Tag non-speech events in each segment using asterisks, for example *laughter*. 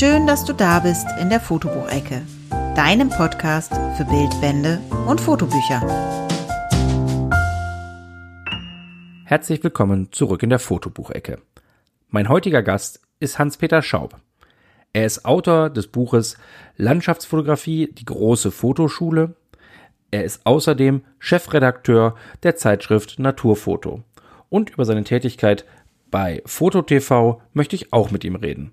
Schön, dass du da bist in der Fotobuchecke, deinem Podcast für Bildbände und Fotobücher. Herzlich willkommen zurück in der Fotobuchecke. Mein heutiger Gast ist Hans-Peter Schaub. Er ist Autor des Buches Landschaftsfotografie, die große Fotoschule. Er ist außerdem Chefredakteur der Zeitschrift Naturfoto. Und über seine Tätigkeit bei FotoTV möchte ich auch mit ihm reden.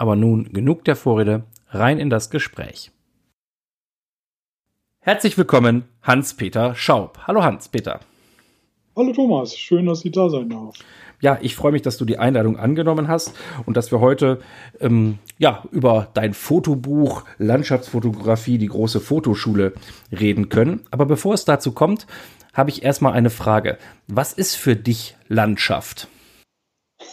Aber nun genug der Vorrede, rein in das Gespräch. Herzlich willkommen, Hans-Peter Schaub. Hallo Hans-Peter. Hallo Thomas, schön, dass ich da sein darf. Ja, ich freue mich, dass du die Einladung angenommen hast und dass wir heute ähm, ja über dein Fotobuch Landschaftsfotografie, die große Fotoschule reden können. Aber bevor es dazu kommt, habe ich erstmal eine Frage. Was ist für dich Landschaft?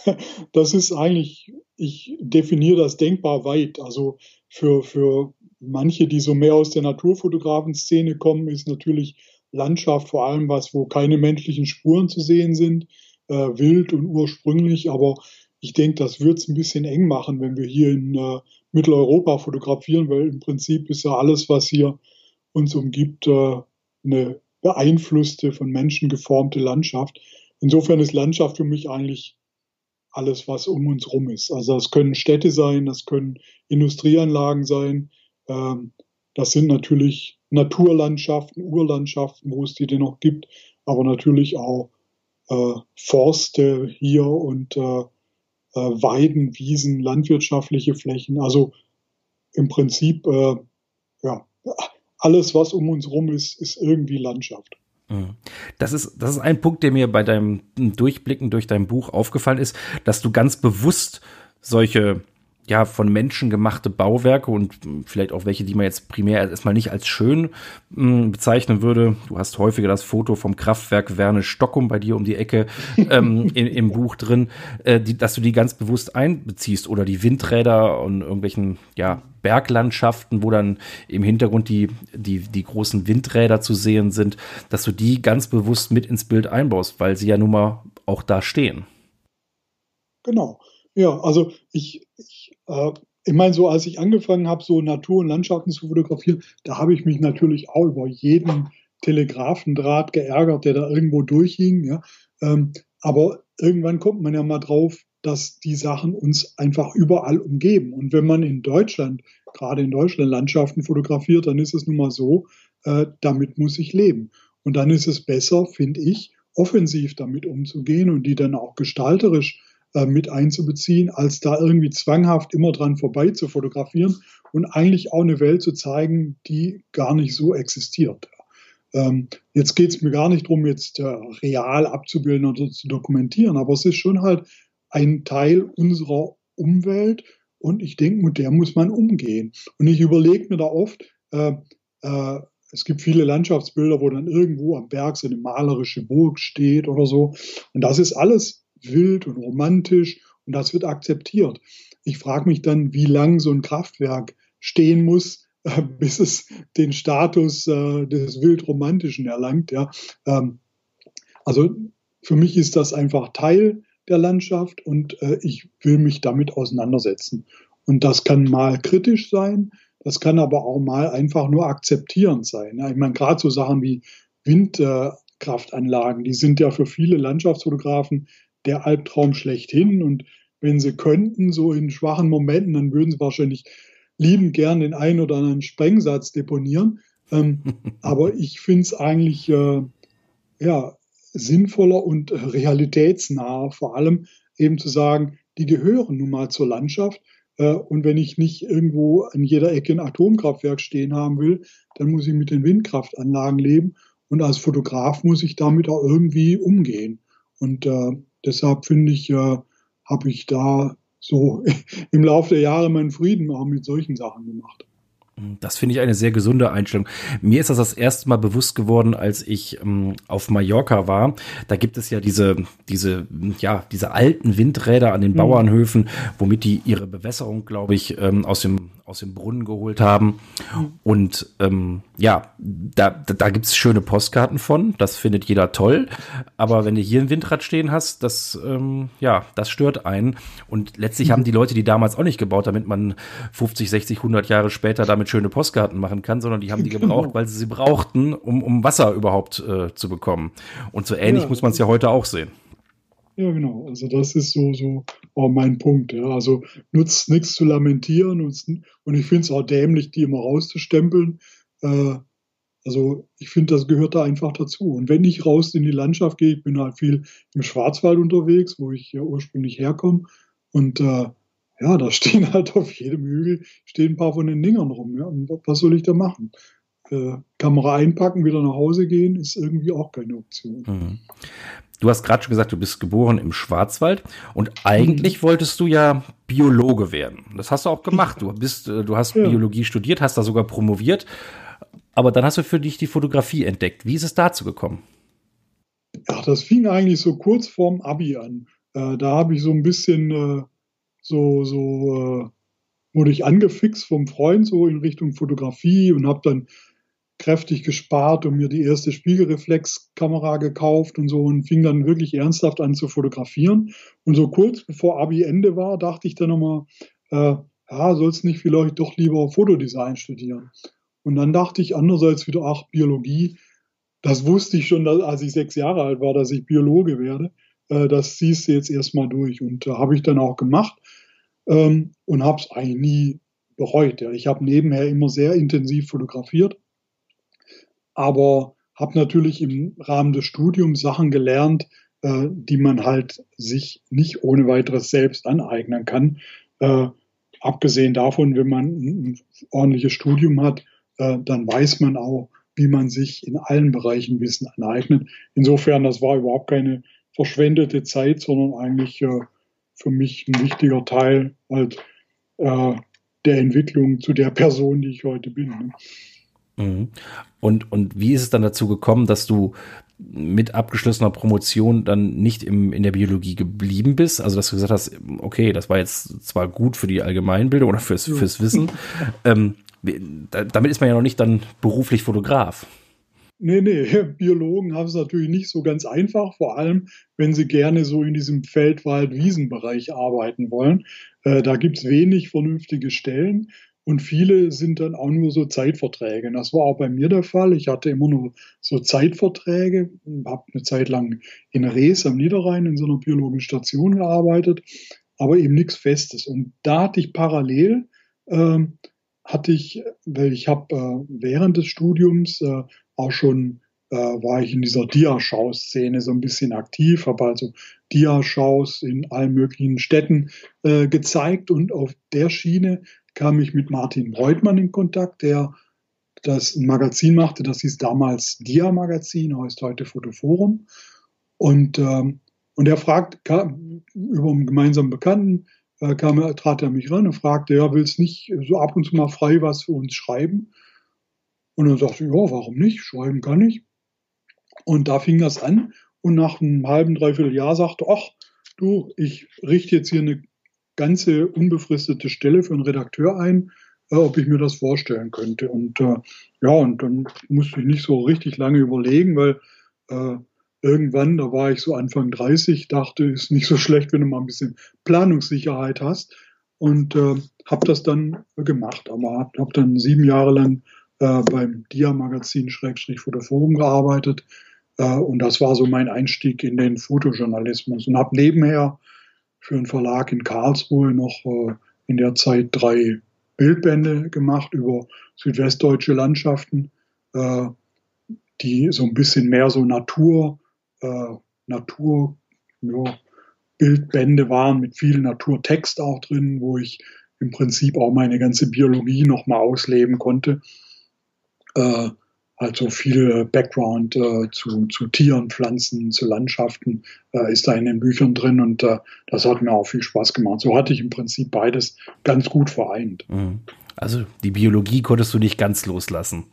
*laughs* Das ist eigentlich, ich definiere das denkbar weit. Also für, für manche, die so mehr aus der Naturfotografen-Szene kommen, ist natürlich Landschaft, vor allem was, wo keine menschlichen Spuren zu sehen sind, äh, wild und ursprünglich. Aber ich denke, das wird es ein bisschen eng machen, wenn wir hier in äh, Mitteleuropa fotografieren, weil im Prinzip ist ja alles, was hier uns umgibt, äh, eine beeinflusste, von Menschen geformte Landschaft. Insofern ist Landschaft für mich eigentlich alles, was um uns rum ist. Also das können Städte sein, das können Industrieanlagen sein, ähm, das sind natürlich Naturlandschaften, Urlandschaften, wo es die denn noch gibt, aber natürlich auch äh, Forste hier und äh, äh, Weiden, Wiesen, landwirtschaftliche Flächen. Also im Prinzip, äh, ja, alles, was um uns rum ist, ist irgendwie Landschaft. Das ist, das ist ein Punkt, der mir bei deinem Durchblicken durch dein Buch aufgefallen ist, dass du ganz bewusst solche ja, von Menschen gemachte Bauwerke und vielleicht auch welche, die man jetzt primär erstmal nicht als schön mh, hm, bezeichnen würde. Du hast häufiger das Foto vom Kraftwerk Werne Stockum bei dir um die Ecke *laughs* ähm, in, im Buch drin, äh, die, dass du die ganz bewusst einbeziehst oder die Windräder und irgendwelchen, ja, Berglandschaften, wo dann im Hintergrund die, die, die großen Windräder zu sehen sind, dass du die ganz bewusst mit ins Bild einbaust, weil sie ja nun mal auch da stehen. Genau. Ja, also ich, ich, äh, ich meine, so als ich angefangen habe, so Natur und Landschaften zu fotografieren, da habe ich mich natürlich auch über jeden Telegrafendraht geärgert, der da irgendwo durchhing. Ja. Ähm, aber irgendwann kommt man ja mal drauf, dass die Sachen uns einfach überall umgeben. Und wenn man in Deutschland, gerade in Deutschland Landschaften fotografiert, dann ist es nun mal so, äh, damit muss ich leben. Und dann ist es besser, finde ich, offensiv damit umzugehen und die dann auch gestalterisch äh, mit einzubeziehen, als da irgendwie zwanghaft immer dran vorbei zu fotografieren und eigentlich auch eine Welt zu zeigen, die gar nicht so existiert. Ähm, jetzt geht es mir gar nicht darum, jetzt äh, real abzubilden oder zu dokumentieren, aber es ist schon halt ein Teil unserer Umwelt und ich denke, mit der muss man umgehen. Und ich überlege mir da oft, äh, äh, es gibt viele Landschaftsbilder, wo dann irgendwo am Berg so eine malerische Burg steht oder so. Und das ist alles wild und romantisch und das wird akzeptiert. Ich frage mich dann, wie lang so ein Kraftwerk stehen muss, äh, *laughs* bis es den Status äh, des wildromantischen erlangt. Ja. Ähm, also für mich ist das einfach Teil der Landschaft und äh, ich will mich damit auseinandersetzen. Und das kann mal kritisch sein, das kann aber auch mal einfach nur akzeptierend sein. Ja. Ich meine, gerade so Sachen wie Windkraftanlagen, die sind ja für viele Landschaftsfotografen der Albtraum schlechthin. Und wenn sie könnten, so in schwachen Momenten, dann würden sie wahrscheinlich liebend gern den einen oder anderen Sprengsatz deponieren. Ähm, *laughs* aber ich finde es eigentlich äh, ja, sinnvoller und realitätsnah, vor allem eben zu sagen, die gehören nun mal zur Landschaft. Äh, und wenn ich nicht irgendwo an jeder Ecke ein Atomkraftwerk stehen haben will, dann muss ich mit den Windkraftanlagen leben. Und als Fotograf muss ich damit auch irgendwie umgehen. Und äh, deshalb finde ich, äh, habe ich da so *laughs* im Laufe der Jahre meinen Frieden auch mit solchen Sachen gemacht. Das finde ich eine sehr gesunde Einstellung. Mir ist das das erste Mal bewusst geworden, als ich ähm, auf Mallorca war. Da gibt es ja diese, diese, ja, diese alten Windräder an den mhm. Bauernhöfen, womit die ihre Bewässerung, glaube ich, ähm, aus dem aus dem Brunnen geholt haben. Und ähm, ja, da, da gibt es schöne Postkarten von. Das findet jeder toll. Aber wenn du hier ein Windrad stehen hast, das, ähm, ja, das stört einen. Und letztlich haben die Leute die damals auch nicht gebaut, damit man 50, 60, 100 Jahre später damit schöne Postkarten machen kann, sondern die haben die gebraucht, *laughs* weil sie sie brauchten, um, um Wasser überhaupt äh, zu bekommen. Und so ähnlich ja, muss man es ja heute auch sehen. Ja, genau. Also das ist so, so auch mein Punkt. Ja. Also nutzt nichts zu lamentieren und, und ich finde es auch dämlich, die immer rauszustempeln. Äh, also ich finde, das gehört da einfach dazu. Und wenn ich raus in die Landschaft gehe, ich bin halt viel im Schwarzwald unterwegs, wo ich ja ursprünglich herkomme. Und äh, ja, da stehen *laughs* halt auf jedem Hügel stehen ein paar von den Dingern rum. Ja. Und was soll ich da machen? Äh, Kamera einpacken, wieder nach Hause gehen, ist irgendwie auch keine Option. Mhm. Du hast gerade schon gesagt, du bist geboren im Schwarzwald und eigentlich mhm. wolltest du ja Biologe werden. Das hast du auch gemacht. Du bist, äh, du hast ja. Biologie studiert, hast da sogar promoviert, aber dann hast du für dich die Fotografie entdeckt. Wie ist es dazu gekommen? Ja, das fing eigentlich so kurz vorm Abi an. Äh, da habe ich so ein bisschen äh, so so äh, wurde ich angefixt vom Freund so in Richtung Fotografie und habe dann kräftig gespart und mir die erste Spiegelreflexkamera gekauft und so und fing dann wirklich ernsthaft an zu fotografieren. Und so kurz bevor Abi Ende war, dachte ich dann nochmal, äh, ja, sollst nicht vielleicht doch lieber Fotodesign studieren. Und dann dachte ich andererseits wieder, ach, Biologie, das wusste ich schon, als ich sechs Jahre alt war, dass ich Biologe werde. Äh, das siehst du jetzt erstmal durch. Und äh, habe ich dann auch gemacht ähm, und habe es eigentlich nie bereut. Ja. Ich habe nebenher immer sehr intensiv fotografiert aber habe natürlich im Rahmen des Studiums Sachen gelernt, äh, die man halt sich nicht ohne weiteres selbst aneignen kann. Äh, abgesehen davon, wenn man ein ordentliches Studium hat, äh, dann weiß man auch, wie man sich in allen Bereichen Wissen aneignet. Insofern, das war überhaupt keine verschwendete Zeit, sondern eigentlich äh, für mich ein wichtiger Teil halt äh, der Entwicklung zu der Person, die ich heute bin. Ne? Und, und wie ist es dann dazu gekommen, dass du mit abgeschlossener Promotion dann nicht im, in der Biologie geblieben bist? Also, dass du gesagt hast, okay, das war jetzt zwar gut für die Allgemeinbildung oder fürs, fürs Wissen, ähm, damit ist man ja noch nicht dann beruflich Fotograf. Nee, nee, *laughs* Biologen haben es natürlich nicht so ganz einfach, vor allem wenn sie gerne so in diesem Feld-Wald-Wiesen-Bereich arbeiten wollen. Äh, da gibt es wenig vernünftige Stellen. Und viele sind dann auch nur so Zeitverträge. Das war auch bei mir der Fall. Ich hatte immer nur so Zeitverträge, habe eine Zeit lang in Rees am Niederrhein in so einer biologischen Station gearbeitet, aber eben nichts Festes. Und da hatte ich parallel, ähm, hatte ich, weil ich habe äh, während des Studiums äh, auch schon äh, war ich in dieser Diaschau-Szene so ein bisschen aktiv, habe also Diaschaus in allen möglichen Städten äh, gezeigt und auf der Schiene kam ich mit Martin Breutmann in Kontakt, der das Magazin machte, das hieß damals Dia-Magazin, heißt heute Fotoforum. Und, ähm, und er fragt, kam, über einen gemeinsamen Bekannten, äh, kam, trat er mich ran und fragte, ja, willst nicht so ab und zu mal frei was für uns schreiben? Und dann sagte ich, ja, warum nicht? Schreiben kann ich. Und da fing das an. Und nach einem halben, dreiviertel Jahr sagte, ach, du, ich richte jetzt hier eine ganze unbefristete Stelle für einen Redakteur ein, äh, ob ich mir das vorstellen könnte. Und äh, ja, und dann musste ich nicht so richtig lange überlegen, weil äh, irgendwann, da war ich so Anfang 30, dachte, ist nicht so schlecht, wenn du mal ein bisschen Planungssicherheit hast. Und äh, habe das dann gemacht. Aber habe hab dann sieben Jahre lang äh, beim Dia-Magazin Schrägstrich Fotoforum gearbeitet. Äh, und das war so mein Einstieg in den Fotojournalismus. Und habe nebenher für einen Verlag in Karlsruhe noch äh, in der Zeit drei Bildbände gemacht über südwestdeutsche Landschaften, äh, die so ein bisschen mehr so Natur, äh, Natur, ja, Bildbände waren mit viel Naturtext auch drin, wo ich im Prinzip auch meine ganze Biologie nochmal ausleben konnte. Äh, also viel Background äh, zu, zu Tieren, Pflanzen, zu Landschaften äh, ist da in den Büchern drin und äh, das hat mir auch viel Spaß gemacht. So hatte ich im Prinzip beides ganz gut vereint. Mhm. Also die Biologie konntest du nicht ganz loslassen.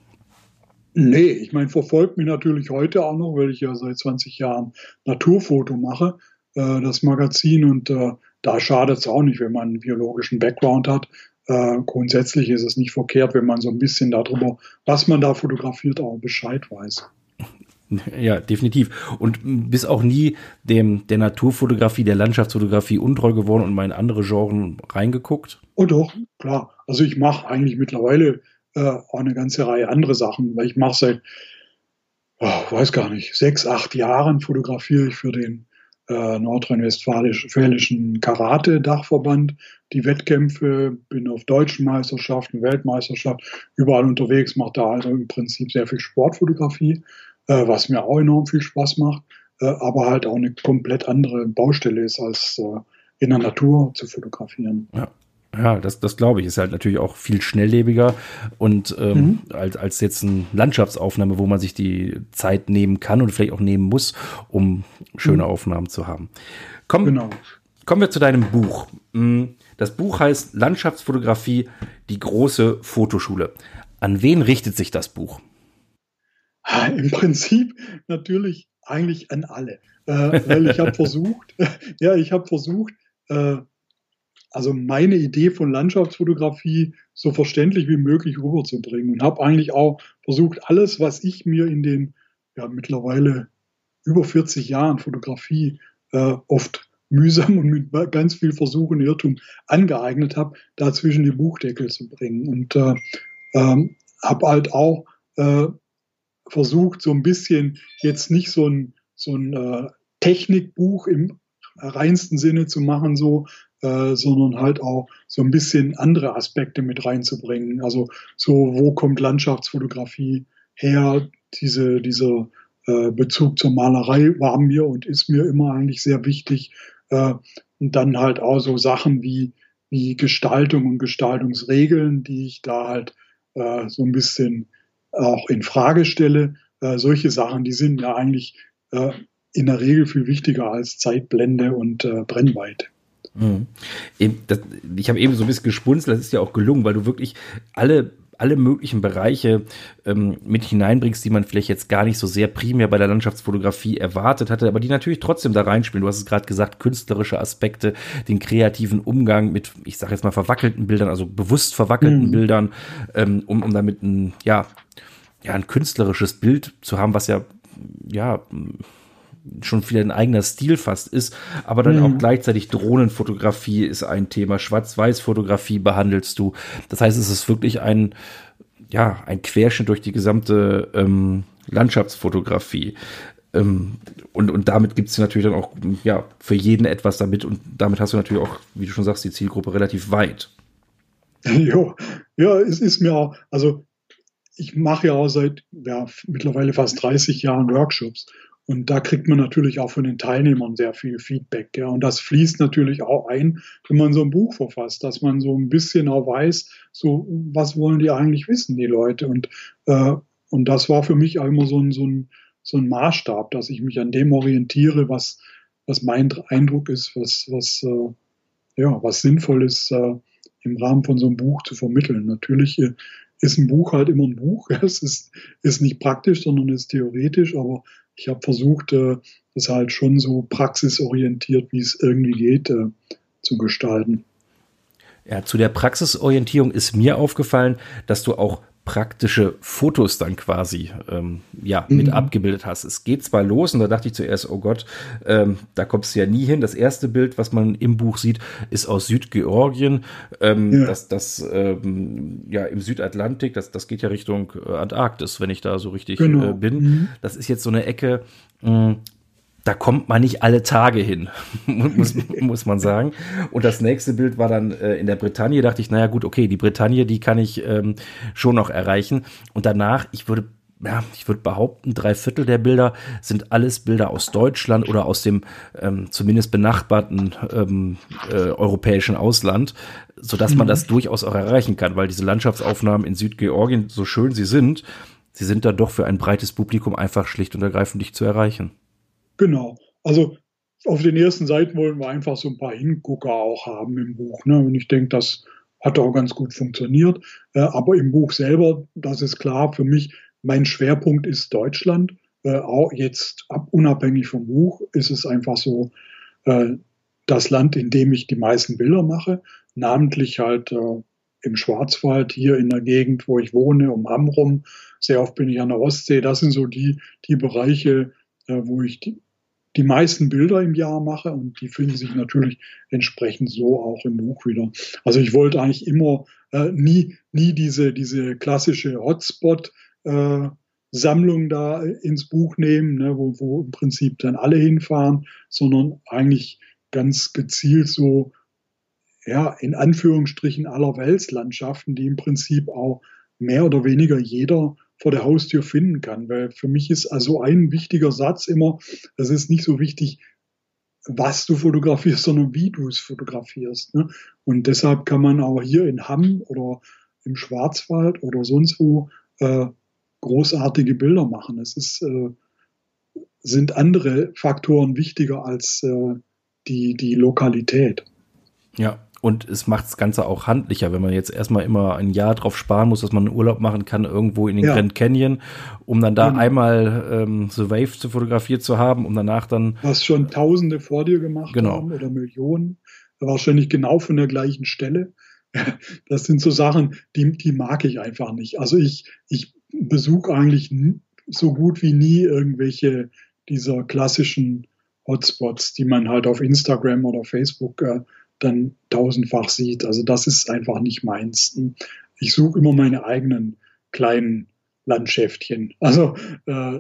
Nee, ich meine, verfolgt mich natürlich heute auch noch, weil ich ja seit 20 Jahren Naturfoto mache, äh, das Magazin. Und äh, da schadet es auch nicht, wenn man einen biologischen Background hat. Äh, grundsätzlich ist es nicht verkehrt, wenn man so ein bisschen darüber, was man da fotografiert, auch Bescheid weiß. Ja, definitiv. Und bis auch nie dem der Naturfotografie, der Landschaftsfotografie untreu geworden und mal in andere Genres reingeguckt? Oh doch, klar. Also ich mache eigentlich mittlerweile äh, auch eine ganze Reihe andere Sachen, weil ich mache seit, oh, weiß gar nicht, sechs, acht Jahren fotografiere ich für den äh, nordrhein-westfälischen Karate-Dachverband die Wettkämpfe, bin auf deutschen Meisterschaften, Weltmeisterschaften, überall unterwegs, mache da also im Prinzip sehr viel Sportfotografie äh, was mir auch enorm viel Spaß macht, äh, aber halt auch eine komplett andere Baustelle ist, als äh, in der Natur zu fotografieren. Ja. Ja, das, das glaube ich. Ist halt natürlich auch viel schnelllebiger und ähm, mhm. als, als jetzt eine Landschaftsaufnahme, wo man sich die Zeit nehmen kann und vielleicht auch nehmen muss, um schöne mhm. Aufnahmen zu haben. Komm, genau. Kommen wir zu deinem Buch. Mm, das Buch heißt Landschaftsfotografie, die große Fotoschule. An wen richtet sich das Buch? Im Prinzip natürlich eigentlich an alle. Äh, weil ich habe *laughs* versucht, *laughs* ja, ich habe versucht, äh, also meine Idee von Landschaftsfotografie so verständlich wie möglich rüberzubringen und habe eigentlich auch versucht, alles, was ich mir in den ja, mittlerweile über 40 Jahren Fotografie äh, oft mühsam und mit ganz viel Versuch und Irrtum angeeignet habe, da zwischen die Buchdeckel zu bringen. Und äh, ähm, habe halt auch äh, versucht, so ein bisschen jetzt nicht so ein, so ein äh, Technikbuch im reinsten Sinne zu machen, so, äh, sondern halt auch so ein bisschen andere Aspekte mit reinzubringen. Also so, wo kommt Landschaftsfotografie her? Diese, dieser äh, Bezug zur Malerei war mir und ist mir immer eigentlich sehr wichtig. Äh, und dann halt auch so Sachen wie, wie Gestaltung und Gestaltungsregeln, die ich da halt äh, so ein bisschen auch in Frage stelle. Äh, solche Sachen, die sind ja eigentlich in der Regel viel wichtiger als Zeitblende und Brennweite. Mhm. Ich habe eben so ein bisschen gespunzelt, das ist ja auch gelungen, weil du wirklich alle alle möglichen Bereiche ähm, mit hineinbringst, die man vielleicht jetzt gar nicht so sehr primär bei der Landschaftsfotografie erwartet hatte, aber die natürlich trotzdem da reinspielen. Du hast es gerade gesagt, künstlerische Aspekte, den kreativen Umgang mit, ich sage jetzt mal, verwackelten Bildern, also bewusst verwackelten mhm. Bildern, ähm, um, um damit ein, ja, ja, ein künstlerisches Bild zu haben, was ja, ja, schon wieder ein eigener Stil fast ist, aber dann mhm. auch gleichzeitig Drohnenfotografie ist ein Thema, Schwarz-Weiß-Fotografie behandelst du. Das heißt, es ist wirklich ein, ja, ein Querschnitt durch die gesamte ähm, Landschaftsfotografie. Ähm, und, und damit gibt es natürlich dann auch, ja, für jeden etwas damit und damit hast du natürlich auch, wie du schon sagst, die Zielgruppe relativ weit. *laughs* Jo, ja, es ist mir auch, also ich mache ja auch seit ja, mittlerweile fast 30 Jahren Workshops und da kriegt man natürlich auch von den Teilnehmern sehr viel Feedback. Ja. Und das fließt natürlich auch ein, wenn man so ein Buch verfasst, dass man so ein bisschen auch weiß, so was wollen die eigentlich wissen, die Leute. Und, äh, und das war für mich auch immer so ein, so, ein, so ein Maßstab, dass ich mich an dem orientiere, was, was mein Eindruck ist, was, was, äh, ja, was sinnvoll ist, äh, im Rahmen von so einem Buch zu vermitteln. Natürlich äh, ist ein Buch halt immer ein Buch. *laughs* Es ist, ist nicht praktisch, sondern ist theoretisch, aber ich habe versucht, äh, das halt schon so praxisorientiert, wie es irgendwie geht, äh, zu gestalten. Ja, zu der Praxisorientierung ist mir aufgefallen, dass du auch praktische Fotos dann quasi ähm, ja mit mhm. abgebildet hast. Es geht zwar los und da dachte ich zuerst, oh Gott, ähm, da kommst du ja nie hin. Das erste Bild, was man im Buch sieht, ist aus Südgeorgien. Ähm, ja. Das, das ähm, ja im Südatlantik, das, das geht ja Richtung äh, Antarktis, wenn ich da so richtig genau. äh, bin. Mhm. Das ist jetzt so eine Ecke, mh, mm, da kommt man nicht alle Tage hin, *laughs* muss, muss man sagen. Und das nächste Bild war dann äh, in der Bretagne, dachte ich, naja gut, okay, die Bretagne, die kann ich ähm, schon noch erreichen. Und danach, ich würde ja, ich würde behaupten, drei Viertel der Bilder sind alles Bilder aus Deutschland oder aus dem ähm, zumindest benachbarten ähm, äh, europäischen Ausland, so dass man mhm. das durchaus auch erreichen kann, weil diese Landschaftsaufnahmen in Südgeorgien, so schön sie sind, sie sind dann doch für ein breites Publikum einfach schlicht und ergreifend nicht zu erreichen. Genau. Also auf den ersten Seiten wollen wir einfach so ein paar Hingucker auch haben im Buch. Ne? Und ich denke, das hat auch ganz gut funktioniert. Äh, aber im Buch selber, das ist klar für mich, mein Schwerpunkt ist Deutschland. Äh, auch jetzt ab, unabhängig vom Buch ist es einfach so äh, das Land, in dem ich die meisten Bilder mache, namentlich halt im Schwarzwald, hier in der Gegend, wo ich wohne, um Hamm rum. Sehr oft bin ich an der Ostsee. Das sind so die, die Bereiche, wo ich die, die meisten Bilder im Jahr mache und die finden sich natürlich entsprechend so auch im Buch wieder. Also ich wollte eigentlich immer äh, nie, nie diese, diese klassische Hotspot äh, Sammlung da ins Buch nehmen, ne, wo, wo im Prinzip dann alle hinfahren, sondern eigentlich ganz gezielt so, ja, in Anführungsstrichen aller Weltslandschaften, die im Prinzip auch mehr oder weniger jeder vor der Haustür finden kann. Weil für mich ist also ein wichtiger Satz immer, es ist nicht so wichtig, was du fotografierst, sondern wie du es fotografierst. Ne? Und deshalb kann man auch hier in Hamm oder im Schwarzwald oder sonst wo äh, großartige Bilder machen. Es ist, äh, sind andere Faktoren wichtiger als äh, die, die Lokalität. Ja, und es macht das Ganze auch handlicher, wenn man jetzt erstmal immer ein Jahr drauf sparen muss, dass man einen Urlaub machen kann irgendwo in den ja. Grand Canyon, um dann da genau. einmal ähm, The Wave zu fotografieren zu haben, um danach dann. Was schon Tausende vor dir gemacht genau. haben oder Millionen, wahrscheinlich genau von der gleichen Stelle. *laughs* Das sind so Sachen, die, die mag ich einfach nicht. Also ich, ich besuche eigentlich so gut wie nie irgendwelche dieser klassischen Hotspots, die man halt auf Instagram oder Facebook äh, dann tausendfach sieht. Also das ist einfach nicht meins. Ich suche immer meine eigenen kleinen Landschäftchen. Also äh,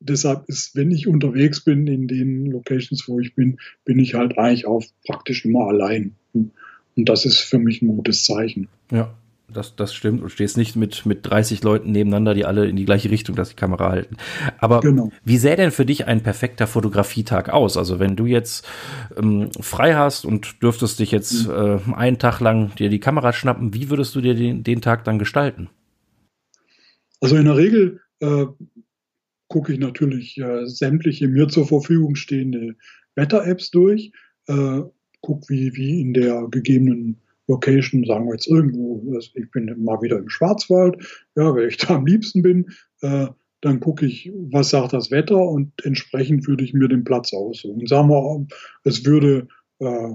deshalb ist, wenn ich unterwegs bin in den Locations, wo ich bin, bin ich halt eigentlich auch praktisch immer allein. Und das ist für mich ein gutes Zeichen. Ja, das, das stimmt und stehst nicht mit, mit 30 Leuten nebeneinander, die alle in die gleiche Richtung das die Kamera halten. Aber genau. wie sähe denn für dich ein perfekter Fotografietag aus? Also wenn du jetzt ähm, frei hast und dürftest dich jetzt mhm. äh, einen Tag lang dir die Kamera schnappen, wie würdest du dir den, den Tag dann gestalten? Also in der Regel äh, gucke ich natürlich äh, sämtliche mir zur Verfügung stehende Wetter-Apps durch, äh, gucke, wie, wie in der gegebenen Location, sagen wir jetzt irgendwo, ich bin mal wieder im Schwarzwald, ja, weil ich da am liebsten bin, äh, dann gucke ich, was sagt das Wetter und entsprechend würde ich mir den Platz aussuchen. Sagen wir, es würde, äh,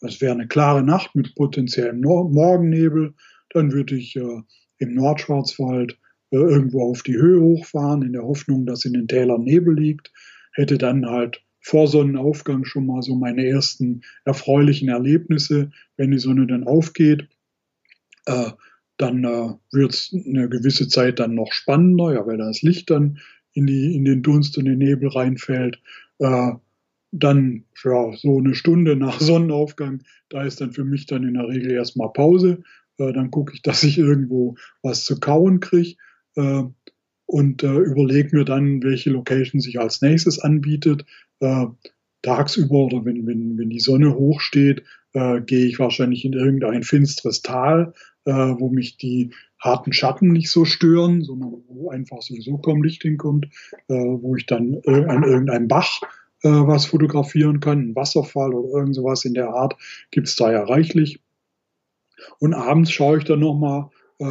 es wäre eine klare Nacht mit potenziellem Nor Morgennebel, dann würde ich äh, im Nordschwarzwald äh, irgendwo auf die Höhe hochfahren, in der Hoffnung, dass in den Tälern Nebel liegt, hätte dann halt vor Sonnenaufgang schon mal so meine ersten erfreulichen Erlebnisse. Wenn die Sonne dann aufgeht, äh, dann äh, wird es eine gewisse Zeit dann noch spannender, ja, weil das Licht dann in, die, in den Dunst und den Nebel reinfällt. Äh, dann ja, so eine Stunde nach *laughs* Sonnenaufgang, da ist dann für mich dann in der Regel erstmal Pause. Äh, dann gucke ich, dass ich irgendwo was zu kauen kriege. Äh, und äh, überlege mir dann, welche Location sich als nächstes anbietet. Äh, tagsüber oder wenn, wenn, wenn die Sonne hoch steht, äh, gehe ich wahrscheinlich in irgendein finsteres Tal, äh, wo mich die harten Schatten nicht so stören, sondern wo einfach sowieso kaum Licht hinkommt, äh, wo ich dann an irgendeinem Bach äh, was fotografieren kann, ein Wasserfall oder irgend sowas in der Art, gibt's da ja reichlich. Und abends schaue ich dann nochmal, äh,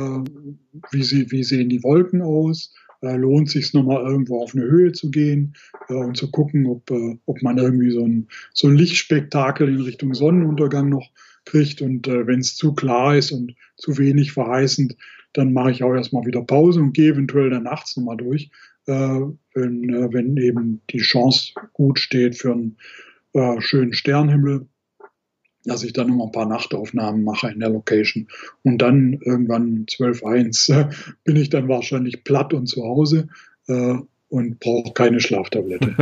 wie, sie, wie sehen die Wolken aus, äh, lohnt sich nochmal irgendwo auf eine Höhe zu gehen äh, und zu gucken, ob, äh, ob man irgendwie so ein, so ein Lichtspektakel in Richtung Sonnenuntergang noch kriegt. Und äh, wenn es zu klar ist und zu wenig verheißend, dann mache ich auch erstmal wieder Pause und gehe eventuell dann nachts nochmal durch, äh, wenn, äh, wenn eben die Chance gut steht für einen äh, schönen Sternhimmel dass ich dann noch ein paar Nachtaufnahmen mache in der Location. Und dann irgendwann 12.1 äh, *laughs* bin ich dann wahrscheinlich platt und zu Hause. Äh, und brauche keine Schlaftablette.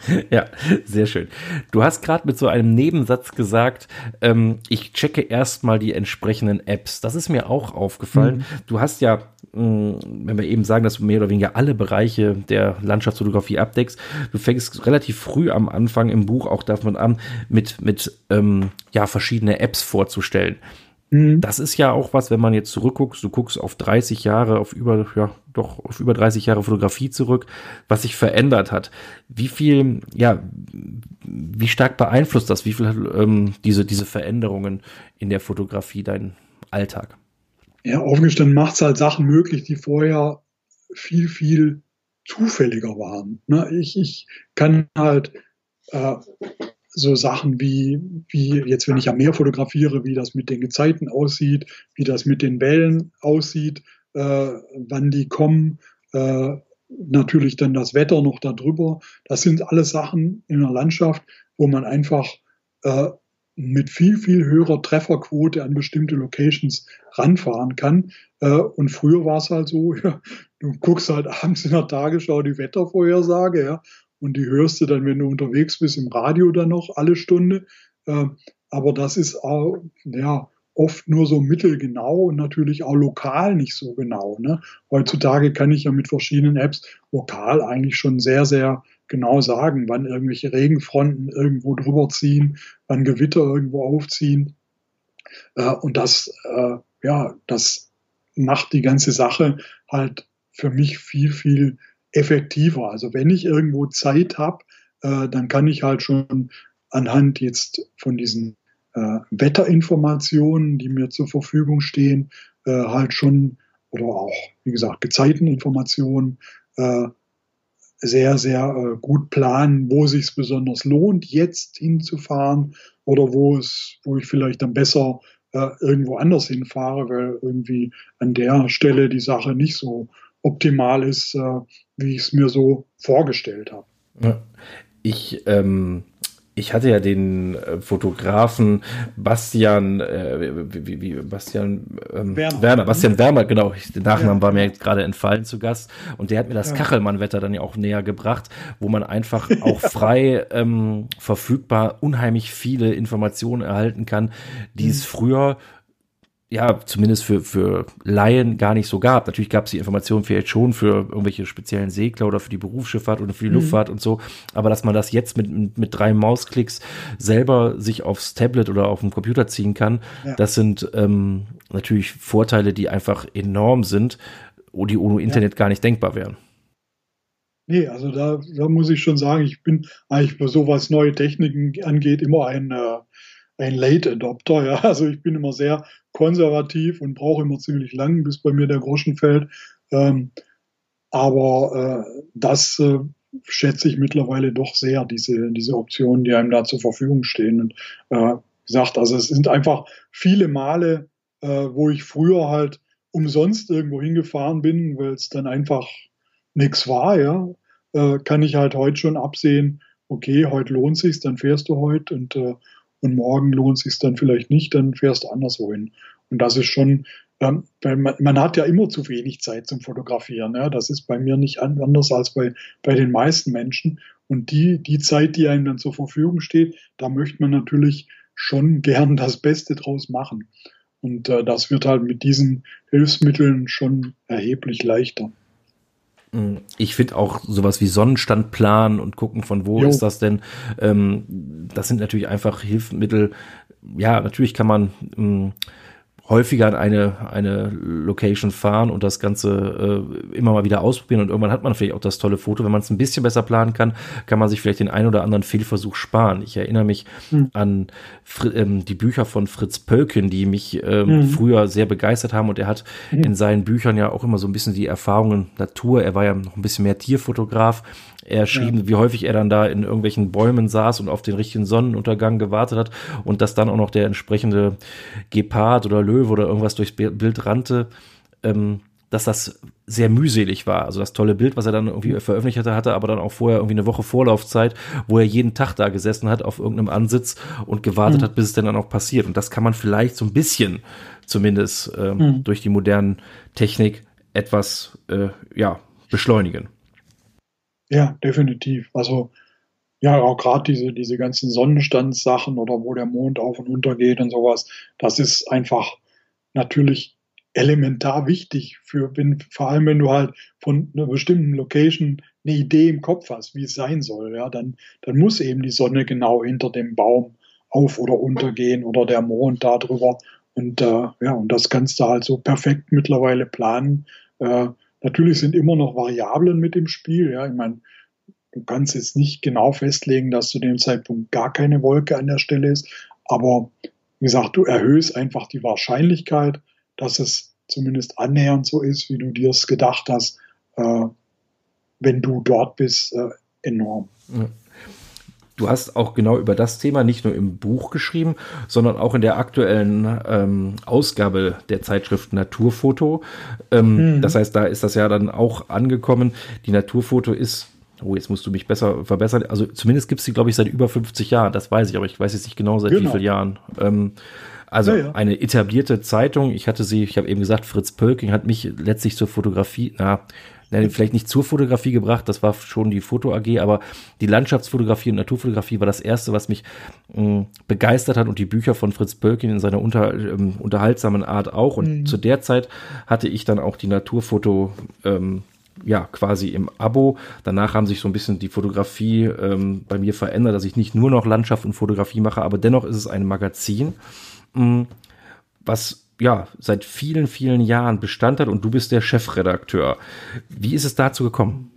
*laughs* ja, sehr schön. Du hast gerade mit so einem Nebensatz gesagt, ähm, ich checke erstmal die entsprechenden Apps. Das ist mir auch aufgefallen. Mhm. Du hast ja, mh, mm, wenn wir eben sagen, dass du mehr oder weniger alle Bereiche der Landschaftsfotografie abdeckst, du fängst relativ früh am Anfang im Buch auch davon an, mit, mit ähm, ja, verschiedene Apps vorzustellen. Mhm. Das ist ja auch was, wenn man jetzt zurückguckt, du guckst auf 30 Jahre, auf über, ja, doch, auf über 30 Jahre Fotografie zurück, was sich verändert hat. Wie viel, ja, wie stark beeinflusst das, wie viel ähm, diese, diese Veränderungen in der Fotografie deinen Alltag? Ja, aufgestanden macht es halt Sachen möglich, die vorher viel, viel zufälliger waren. Ne? Ich, ich kann halt äh, so Sachen wie, wie jetzt, wenn ich am Meer fotografiere, wie das mit den Gezeiten aussieht, wie das mit den Wellen aussieht, äh, wann die kommen, äh, natürlich dann das Wetter noch darüber. Das sind alles Sachen in der Landschaft, wo man einfach äh, mit viel, viel höherer Trefferquote an bestimmte Locations ranfahren kann. Äh, und früher war es halt so, *laughs* ja, du guckst halt abends in der Tagesschau die Wettervorhersage, ja, und die hörst du dann, wenn du unterwegs bist, im Radio dann noch alle Stunde. Ähm, aber das ist auch, ja, oft nur so mittelgenau und natürlich auch lokal nicht so genau. Ne? Heutzutage kann ich ja mit verschiedenen Apps lokal eigentlich schon sehr, sehr genau sagen, wann irgendwelche Regenfronten irgendwo drüber ziehen, wann Gewitter irgendwo aufziehen. Äh, und das, äh, ja, das macht die ganze Sache halt für mich viel, viel effektiver. Also wenn ich irgendwo Zeit habe, äh, dann kann ich halt schon anhand jetzt von diesen äh, Wetterinformationen, die mir zur Verfügung stehen, äh, halt schon oder auch, wie gesagt, Gezeiteninformationen äh, sehr, sehr äh, gut planen, wo sich besonders lohnt, jetzt hinzufahren oder wo es, wo ich vielleicht dann besser äh, irgendwo anders hinfahre, weil irgendwie an der Stelle die Sache nicht so optimal ist, äh, wie ich es mir so vorgestellt habe. Ja. Ich, ähm, ich hatte ja den äh, Fotografen Bastian, äh, wie, wie, Bastian ähm, Werner. Werner. Bastian Werner, genau, der Nachnamen ja. war mir gerade entfallen zu Gast und der hat mir das ja. Kachelmann-Wetter dann ja auch näher gebracht, wo man einfach auch *laughs* frei ähm, verfügbar unheimlich viele Informationen erhalten kann, die mhm. es früher ja, zumindest für, für Laien gar nicht so gab. Natürlich gab es die Informationen vielleicht schon für irgendwelche speziellen Segler oder für die Berufsschifffahrt oder für die mhm. Luftfahrt und so. Aber dass man das jetzt mit, mit drei Mausklicks selber sich aufs Tablet oder auf dem Computer ziehen kann, ja. das sind ähm, natürlich Vorteile, die einfach enorm sind, die ohne Internet ja. gar nicht denkbar wären. Nee, also da, da muss ich schon sagen, ich bin eigentlich, was sowas neue Techniken angeht, immer ein äh, ein Late Adopter. Ja, also ich bin immer sehr konservativ und brauche immer ziemlich lang, bis bei mir der Groschen fällt. Ähm, aber äh, das äh, schätze ich mittlerweile doch sehr, diese, diese Optionen, die einem da zur Verfügung stehen. Und äh, gesagt, also es sind einfach viele Male, äh, wo ich früher halt umsonst irgendwo hingefahren bin, weil es dann einfach nichts war, ja, äh, kann ich halt heute schon absehen, okay, heute lohnt sich, dann fährst du heute und äh, und morgen lohnt sich dann vielleicht nicht, dann fährst du anderswo hin. Und das ist schon, ähm, man, man, hat ja immer zu wenig Zeit zum Fotografieren. Ja? Das ist bei mir nicht anders als bei, bei den meisten Menschen. Und die, die Zeit, die einem dann zur Verfügung steht, da möchte man natürlich schon gern das Beste draus machen. Und äh, das wird halt mit diesen Hilfsmitteln schon erheblich leichter. Ich finde auch sowas wie Sonnenstand planen und gucken, von wo jo. ist das denn. Ähm, das sind natürlich einfach Hilfsmittel. Ja, natürlich kann man ähm, häufiger an eine, eine Location fahren und das Ganze äh, immer mal wieder ausprobieren und irgendwann hat man vielleicht auch das tolle Foto. Wenn man es ein bisschen besser planen kann, kann man sich vielleicht den einen oder anderen Fehlversuch sparen. Ich erinnere mich mhm. an ähm, die Bücher von Fritz Pölken, die mich ähm, mhm. früher sehr begeistert haben und er hat mhm. in seinen Büchern ja auch immer so ein bisschen die Erfahrungen Natur. Er war ja noch ein bisschen mehr Tierfotograf er schrieb, ja. wie häufig er dann da in irgendwelchen Bäumen saß und auf den richtigen Sonnenuntergang gewartet hat und dass dann auch noch der entsprechende Gepard oder Löwe oder irgendwas durchs Bild rannte. Ähm, dass das sehr mühselig war. Also das tolle Bild, was er dann irgendwie veröffentlicht hatte, hatte aber dann auch vorher irgendwie eine Woche Vorlaufzeit, wo er jeden Tag da gesessen hat auf irgendeinem Ansitz und gewartet mhm. hat, bis es dann auch passiert. Und das kann man vielleicht so ein bisschen zumindest ähm, mhm. durch die modernen Technik etwas äh, ja, beschleunigen. Ja, definitiv. Also ja, auch gerade diese, diese ganzen Sonnenstandssachen oder wo der Mond auf und unter geht und sowas, das ist einfach natürlich elementar wichtig für, wenn, vor allem wenn du halt von einer bestimmten Location eine Idee im Kopf hast, wie es sein soll, ja, dann, dann muss eben die Sonne genau hinter dem Baum auf oder untergehen oder der Mond da drüber. Und äh, ja, und das kannst du halt so perfekt mittlerweile planen. Äh, natürlich sind immer noch Variablen mit im Spiel. Ja, ich meine, du kannst jetzt nicht genau festlegen, dass zu dem Zeitpunkt gar keine Wolke an der Stelle ist. Aber wie gesagt, du erhöhst einfach die Wahrscheinlichkeit, dass es zumindest annähernd so ist, wie du dir es gedacht hast, äh, wenn du dort bist, äh, enorm. Du hast auch genau über das Thema nicht nur im Buch geschrieben, sondern auch in der aktuellen ähm, Ausgabe der Zeitschrift Naturfoto. Ähm, mhm. Das heißt, da ist das ja dann auch angekommen. Die Naturfoto ist Oh, jetzt musst du mich besser verbessern. Also zumindest gibt es sie, glaube ich, seit über 50 Jahren. Das weiß ich, aber ich weiß jetzt nicht genau seit genau. wie vielen Jahren. Ähm, also ja, ja. eine etablierte Zeitung. Ich hatte sie, ich habe eben gesagt, Fritz Pölking hat mich letztlich zur Fotografie, na, vielleicht nicht zur Fotografie gebracht, das war schon die Foto AG, aber die Landschaftsfotografie und Naturfotografie war das erste, was mich mh, hm, begeistert hat und die Bücher von Fritz Pölking in seiner unter, ähm, unterhaltsamen Art auch. Und mhm. zu der Zeit hatte ich dann auch die Naturfoto ähm, ja, quasi im Abo. Danach haben sich so ein bisschen die Fotografie ähm, bei mir verändert, dass ich nicht nur noch Landschaft und Fotografie mache, aber dennoch ist es ein Magazin, mh, hm, was ja, seit vielen, vielen Jahren Bestand hat und du bist der Chefredakteur. Wie ist es dazu gekommen?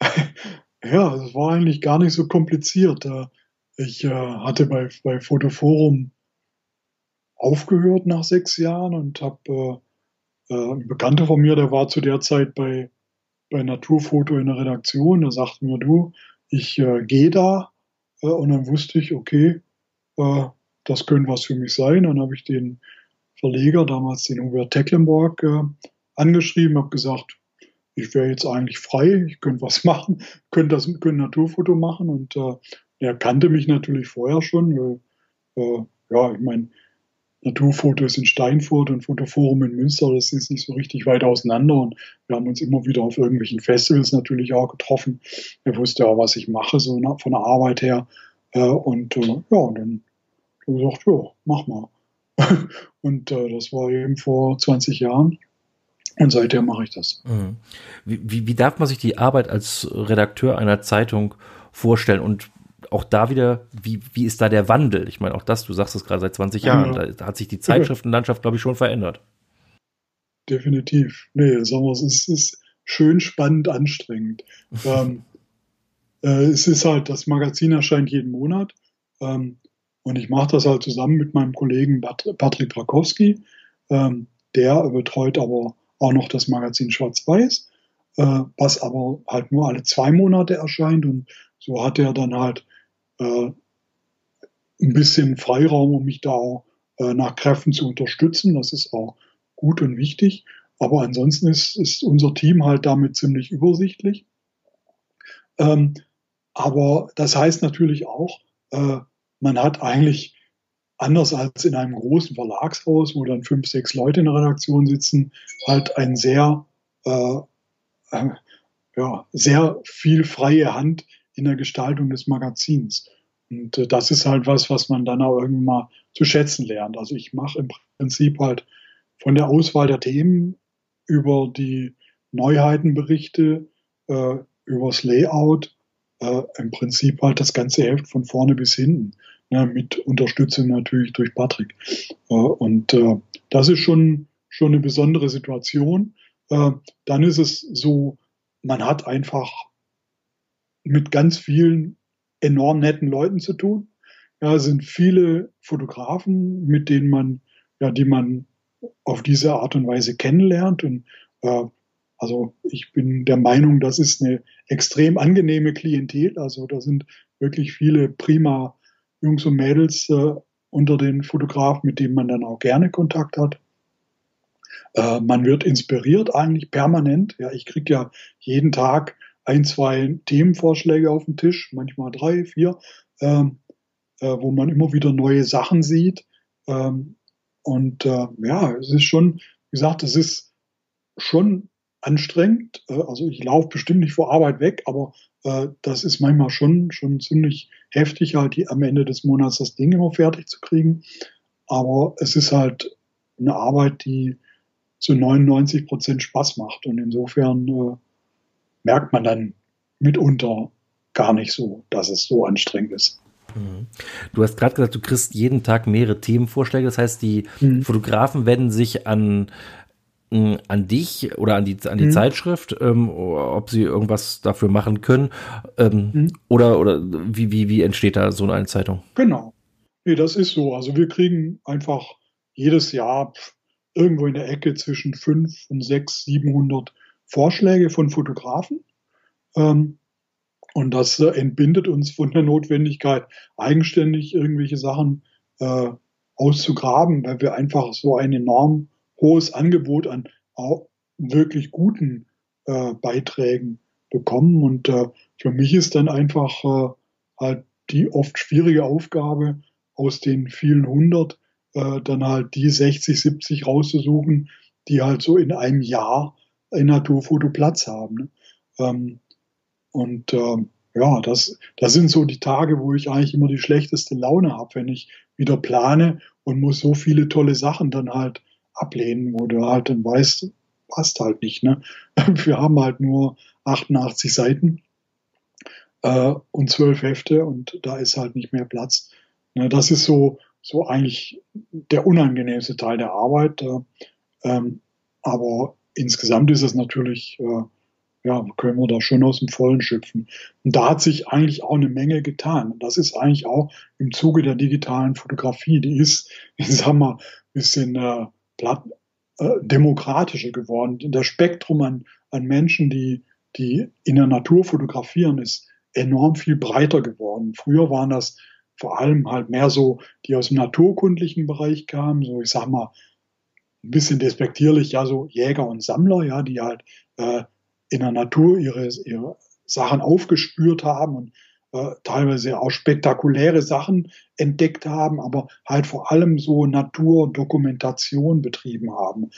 *laughs* Ja, es war eigentlich gar nicht so kompliziert. Äh, ich äh, hatte bei, bei Fotoforum aufgehört nach sechs Jahren und habe äh, ein Bekannter von mir, der war zu der Zeit bei, bei Naturfoto in der Redaktion, der sagte mir, du, ich äh, gehe da. und dann wusste ich, okay, das könnte was für mich sein. Dann habe ich den Verleger, damals den Hubert Tecklenburg, äh, angeschrieben, habe gesagt, ich wäre jetzt eigentlich frei, ich könnte was *laughs* machen, könnte das könnte Naturfoto machen und äh, er kannte mich natürlich vorher schon, weil, äh, ja, ich meine, Naturfoto ist in Steinfurt und Fotoforum in Münster, das ist nicht so richtig weit auseinander und wir haben uns immer wieder auf irgendwelchen Festivals natürlich auch getroffen. Er wusste ja, was ich mache, so von der Arbeit her. Äh, und äh, ja, und dann habe gesagt, ja, mach mal. *laughs* und äh, das war eben vor 20 Jahren. Und seitdem mache ich das. Mhm. Wie, wie, wie, darf man sich die Arbeit als Redakteur einer Zeitung vorstellen? Und auch da wieder, wie, wie ist da der Wandel? Ich meine, auch das, du sagst es gerade seit 20 Jahren, ja. da hat sich die Zeitschriftenlandschaft, glaube ich, schon verändert. Definitiv. Nee, sagen wir, es ist, ist schön, spannend, anstrengend. *laughs* ähm, äh, es ist halt, das Magazin erscheint jeden Monat. Ähm, und ich mache das halt zusammen mit meinem Kollegen Patrick Brakowski. Ähm, der betreut aber auch noch das Magazin Schwarz-Weiß, äh, was aber halt nur alle zwei Monate erscheint. Und so hat er dann halt äh, ein bisschen Freiraum, um mich da auch äh, nach Kräften zu unterstützen. Das ist auch gut und wichtig. Aber ansonsten ist, ist unser Team halt damit ziemlich übersichtlich. Ähm, aber das heißt natürlich auch, äh, man hat eigentlich anders als in einem großen Verlagshaus, wo dann fünf, sechs Leute in der Redaktion sitzen, halt ein sehr, äh, äh, ja, sehr viel freie Hand in der Gestaltung des Magazins. Und äh, das ist halt was, was man dann auch irgendwann mal zu schätzen lernt. Also ich mache im Prinzip halt von der Auswahl der Themen über die Neuheitenberichte, äh, übers Layout, äh, im Prinzip halt das ganze Heft von vorne bis hinten ja, mit Unterstützung natürlich durch Patrick. Äh, und äh, das ist schon, schon eine besondere Situation. Äh, dann ist es so, man hat einfach mit ganz vielen enorm netten Leuten zu tun. Ja, es sind viele Fotografen, mit denen man, ja, die man auf diese Art und Weise kennenlernt. Und äh, also ich bin der Meinung, das ist eine extrem angenehme Klientel. Also da sind wirklich viele prima Jungs und Mädels äh, unter den Fotografen, mit denen man dann auch gerne Kontakt hat. Äh, man wird inspiriert eigentlich permanent. Ja, ich kriege ja jeden Tag ein, zwei Themenvorschläge auf den Tisch, manchmal drei, vier, ähm, äh, wo man immer wieder neue Sachen sieht. Ähm, und äh, ja, es ist schon, wie gesagt, es ist schon anstrengend. Äh, also ich laufe bestimmt nicht vor Arbeit weg, aber äh, das ist manchmal schon, schon ziemlich heftig, halt die, am Ende des Monats das Ding immer fertig zu kriegen. Aber es ist halt eine Arbeit, die zu 99 Prozent Spaß macht. Und insofern äh, merkt man dann mitunter gar nicht so, dass es so anstrengend ist. Du hast gerade gesagt, du kriegst jeden Tag mehrere Themenvorschläge. Das heißt, die mhm. Fotografen wenden sich an, an dich oder an die, an die mhm. Zeitschrift, ähm, ob sie irgendwas dafür machen können. Ähm, mhm. Oder, oder wie, wie, wie entsteht da so eine Zeitung? Genau. Nee, das ist so. Also wir kriegen einfach jedes Jahr irgendwo in der Ecke zwischen 5 und 6, 700 Vorschläge von Fotografen. Ähm, und das äh, entbindet uns von der Notwendigkeit, eigenständig irgendwelche Sachen äh, auszugraben, weil wir einfach so ein enorm hohes Angebot an wirklich guten äh, Beiträgen bekommen. Und äh, für mich ist dann einfach äh, halt die oft schwierige Aufgabe, aus den vielen hundert äh, dann halt die 60, 70 rauszusuchen, die halt so in einem Jahr in Naturfoto Platz haben. Ne? Ähm, und ähm, ja, das, das sind so die Tage, wo ich eigentlich immer die schlechteste Laune habe, wenn ich wieder plane und muss so viele tolle Sachen dann halt ablehnen, wo du halt dann weißt, passt halt nicht. Ne? *laughs* Wir haben halt nur 88 Seiten äh, und zwölf Hefte und da ist halt nicht mehr Platz. Ne, das ist so, so eigentlich der unangenehmste Teil der Arbeit. Äh, ähm, aber insgesamt ist es natürlich, äh, ja, können wir da schon aus dem Vollen schöpfen. Und da hat sich eigentlich auch eine Menge getan. Und das ist eigentlich auch im Zuge der digitalen Fotografie, die ist, *laughs* ich sag mal, bisschen äh, demokratischer geworden. Das Spektrum an, an Menschen, die, die in der Natur fotografieren, ist enorm viel breiter geworden. Früher waren das vor allem halt mehr so, die aus dem naturkundlichen Bereich kamen, so ich sag mal, ein bisschen despektierlich, ja, so Jäger und Sammler, ja, die halt äh, in der Natur ihre, ihre Sachen aufgespürt haben und äh, teilweise auch spektakuläre Sachen entdeckt haben, aber halt vor allem so Naturdokumentation betrieben haben.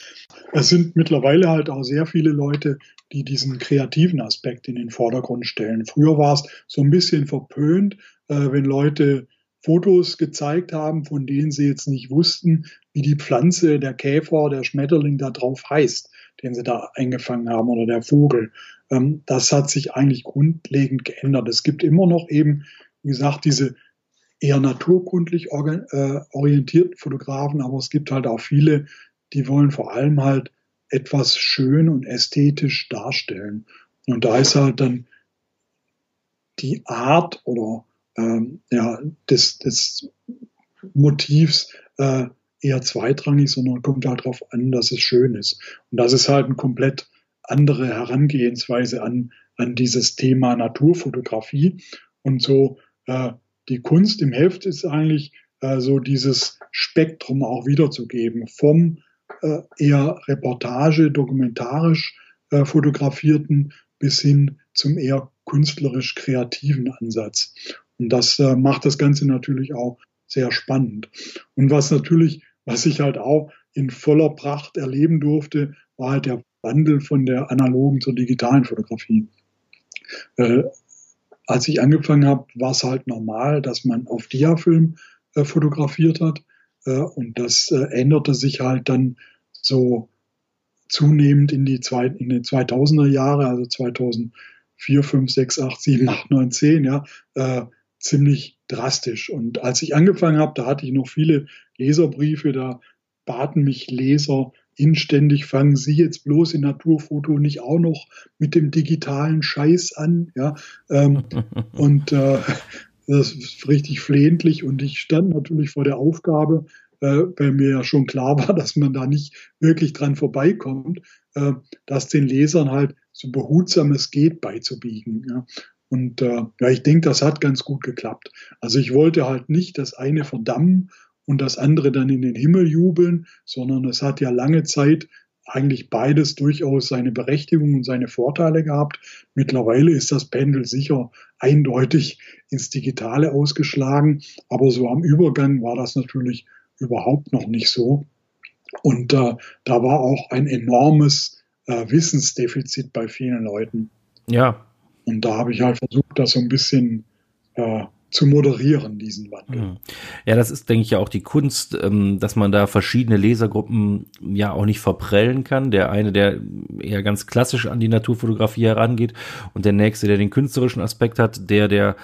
Es sind mittlerweile halt auch sehr viele Leute, die diesen kreativen Aspekt in den Vordergrund stellen. Früher war es so ein bisschen verpönt, äh, wenn Leute Fotos gezeigt haben, von denen sie jetzt nicht wussten, wie die Pflanze, der Käfer, der Schmetterling da drauf heißt, den sie da eingefangen haben oder der Vogel. Ähm, das hat sich eigentlich grundlegend geändert. Es gibt immer noch eben, wie gesagt, diese eher naturkundlich äh, orientierten Fotografen, aber es gibt halt auch viele, die wollen vor allem halt etwas schön und ästhetisch darstellen. Und da ist halt dann die Art oder ähm, ja, des, des Motivs äh, eher zweitrangig, sondern kommt halt darauf an, dass es schön ist. Und das ist halt eine komplett andere Herangehensweise an, an dieses Thema Naturfotografie. Und so äh, die Kunst im Heft ist eigentlich äh, so dieses Spektrum auch wiederzugeben, vom äh, eher Reportage, dokumentarisch äh, fotografierten bis hin zum eher künstlerisch kreativen Ansatz. Und das äh, macht das Ganze natürlich auch sehr spannend. Und was natürlich, was ich halt auch in voller Pracht erleben durfte, war halt der Wandel von der analogen zur digitalen Fotografie. Äh, als ich angefangen habe, war es halt normal, dass man auf Diafilm äh, fotografiert hat. Äh, und das äh, änderte sich halt dann so zunehmend in die, zwei, in die 2000er Jahre, also 2004, 5, 6, 8, 7, 8, 9, 10, ja, äh, ziemlich drastisch. Und als ich angefangen habe, da hatte ich noch viele Leserbriefe, da baten mich Leser inständig, fangen Sie jetzt bloß in Naturfoto nicht auch noch mit dem digitalen Scheiß an. Ja? Ähm, *laughs* und äh, das ist richtig flehentlich. Und ich stand natürlich vor der Aufgabe, äh, weil mir ja schon klar war, *laughs* dass man da nicht wirklich dran vorbeikommt, äh, das den Lesern halt so behutsam es geht beizubiegen. Ja? Und äh, ja, ich denke, das hat ganz gut geklappt. Also ich wollte halt nicht das eine verdammen und das andere dann in den Himmel jubeln, sondern es hat ja lange Zeit eigentlich beides durchaus seine Berechtigung und seine Vorteile gehabt. Mittlerweile ist das Pendel sicher eindeutig ins Digitale ausgeschlagen, aber so am Übergang war das natürlich überhaupt noch nicht so. Und äh, da war auch ein enormes äh, Wissensdefizit bei vielen Leuten. Ja, und da habe ich halt versucht, das so ein bisschen äh, zu moderieren, diesen Wandel. Hm. Ja, das ist, denke ich, ja auch die Kunst, ähm, dass man da verschiedene Lesergruppen ja auch nicht verprellen kann. Der eine, der eher ganz klassisch an die Naturfotografie herangeht und der nächste, der den künstlerischen Aspekt hat, der, der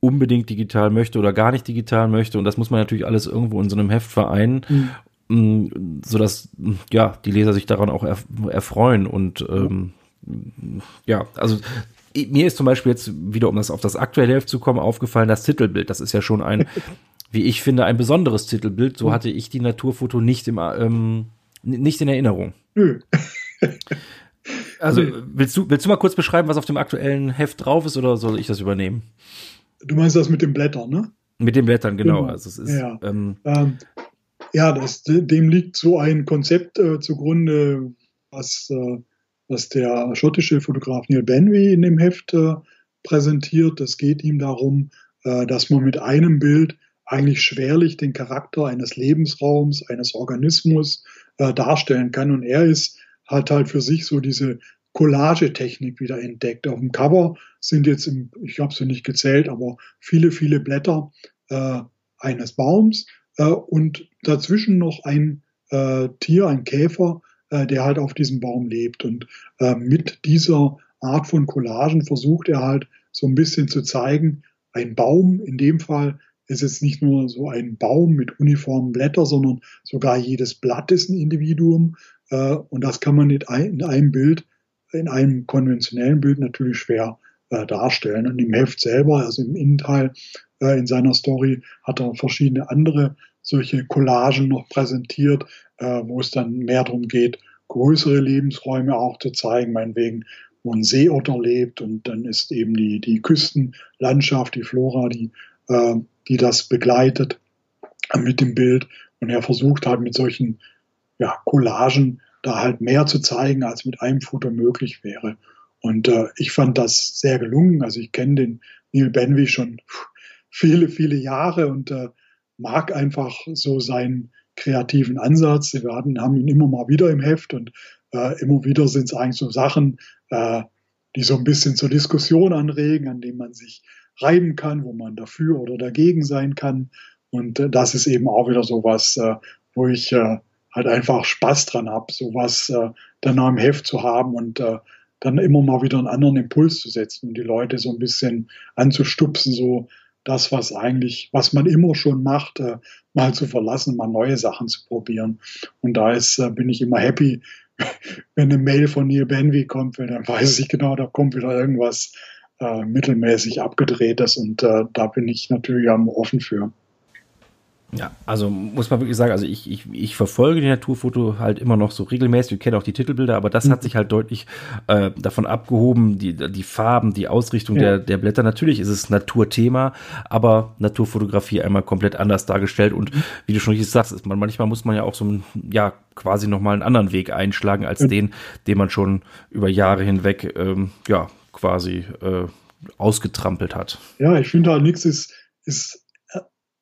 unbedingt digital möchte oder gar nicht digital möchte. Und das muss man natürlich alles irgendwo in so einem Heft vereinen. Mhm. so dass ja die Leser sich daran auch erfreuen und ähm, ja also mir ist zum Beispiel jetzt wieder, um das auf das aktuelle Heft zu kommen, aufgefallen, das Titelbild. Das ist ja schon ein, *laughs* wie ich finde, ein besonderes Titelbild. So hatte ich die Naturfoto nicht im, ähm, nicht in Erinnerung. Nö. *laughs* Also willst du, willst du mal kurz beschreiben, was auf dem aktuellen Heft drauf ist, oder soll ich das übernehmen? Du meinst das mit den Blättern, ne? Mit den Blättern, genau. genau. Also es ist, ja, ähm, ähm, ja das, dem liegt so ein Konzept äh, zugrunde, was, äh, was der schottische Fotograf Neil Benway in dem Heft äh, präsentiert. Es geht ihm darum, äh, dass man mit einem Bild eigentlich schwerlich den Charakter eines Lebensraums, eines Organismus äh, darstellen kann. Und er ist hat halt für sich so diese Collagetechnik wieder entdeckt. Auf dem Cover sind jetzt, im, ich habe sie nicht gezählt, aber viele, viele Blätter äh, eines Baums äh, und dazwischen noch ein äh, Tier, ein Käfer, äh, der halt auf diesem Baum lebt. Und äh, mit dieser Art von Collagen versucht er halt so ein bisschen zu zeigen, ein Baum in dem Fall ist jetzt nicht nur so ein Baum mit uniformen Blättern, sondern sogar jedes Blatt ist ein Individuum. Äh, und das kann man in einem Bild, in einem konventionellen Bild natürlich schwer äh, darstellen. Und im Heft selber, also im Innenteil, in seiner Story, hat er verschiedene andere solche Collagen noch präsentiert, wo es dann mehr darum geht, größere Lebensräume auch zu zeigen, meinetwegen, wo ein Seeotter lebt und dann ist eben die, die Küstenlandschaft, die Flora, die die das begleitet mit dem Bild. Und er versucht halt mit solchen ja, Collagen da halt mehr zu zeigen, als mit einem Foto möglich wäre. Und äh, ich fand das sehr gelungen. Also ich kenne den Neil Benvey schon *laughs* viele, viele Jahre und äh, mag einfach so seinen kreativen Ansatz. Wir hatten, haben ihn immer mal wieder im Heft und äh, immer wieder sind es eigentlich so Sachen, äh, die so ein bisschen zur Diskussion anregen, an denen man sich reiben kann, wo man dafür oder dagegen sein kann. Und äh, das ist eben auch wieder so was, äh, wo ich äh, halt einfach Spaß dran habe, sowas äh, dann auch im Heft zu haben und äh, dann immer mal wieder einen anderen Impuls zu setzen und die Leute so ein bisschen anzustupsen, so das, was eigentlich, was man immer schon macht, äh, mal zu verlassen, mal neue Sachen zu probieren. Und da ist, äh, bin ich immer happy, *laughs* wenn eine Mail von Neil Benvey kommt, weil dann *laughs* weiß ich genau, da kommt wieder irgendwas äh, mittelmäßig abgedrehtes und äh, da bin ich natürlich am offen für. Ja, also muss man wirklich sagen, also ich, ich, ich verfolge die Naturfoto halt immer noch so regelmäßig, ich kenne auch die Titelbilder, aber das mhm. hat sich halt deutlich äh, davon abgehoben, die, die Farben, die Ausrichtung ja. der, der Blätter. Natürlich ist es Naturthema, aber Naturfotografie einmal komplett anders dargestellt und mhm. wie du schon richtig sagst, man, manchmal muss man ja auch so ja, quasi nochmal einen anderen Weg einschlagen als mhm. den, den man schon über Jahre hinweg, ähm, ja, quasi äh, ausgetrampelt hat. Ja, ich finde halt nichts ist, ist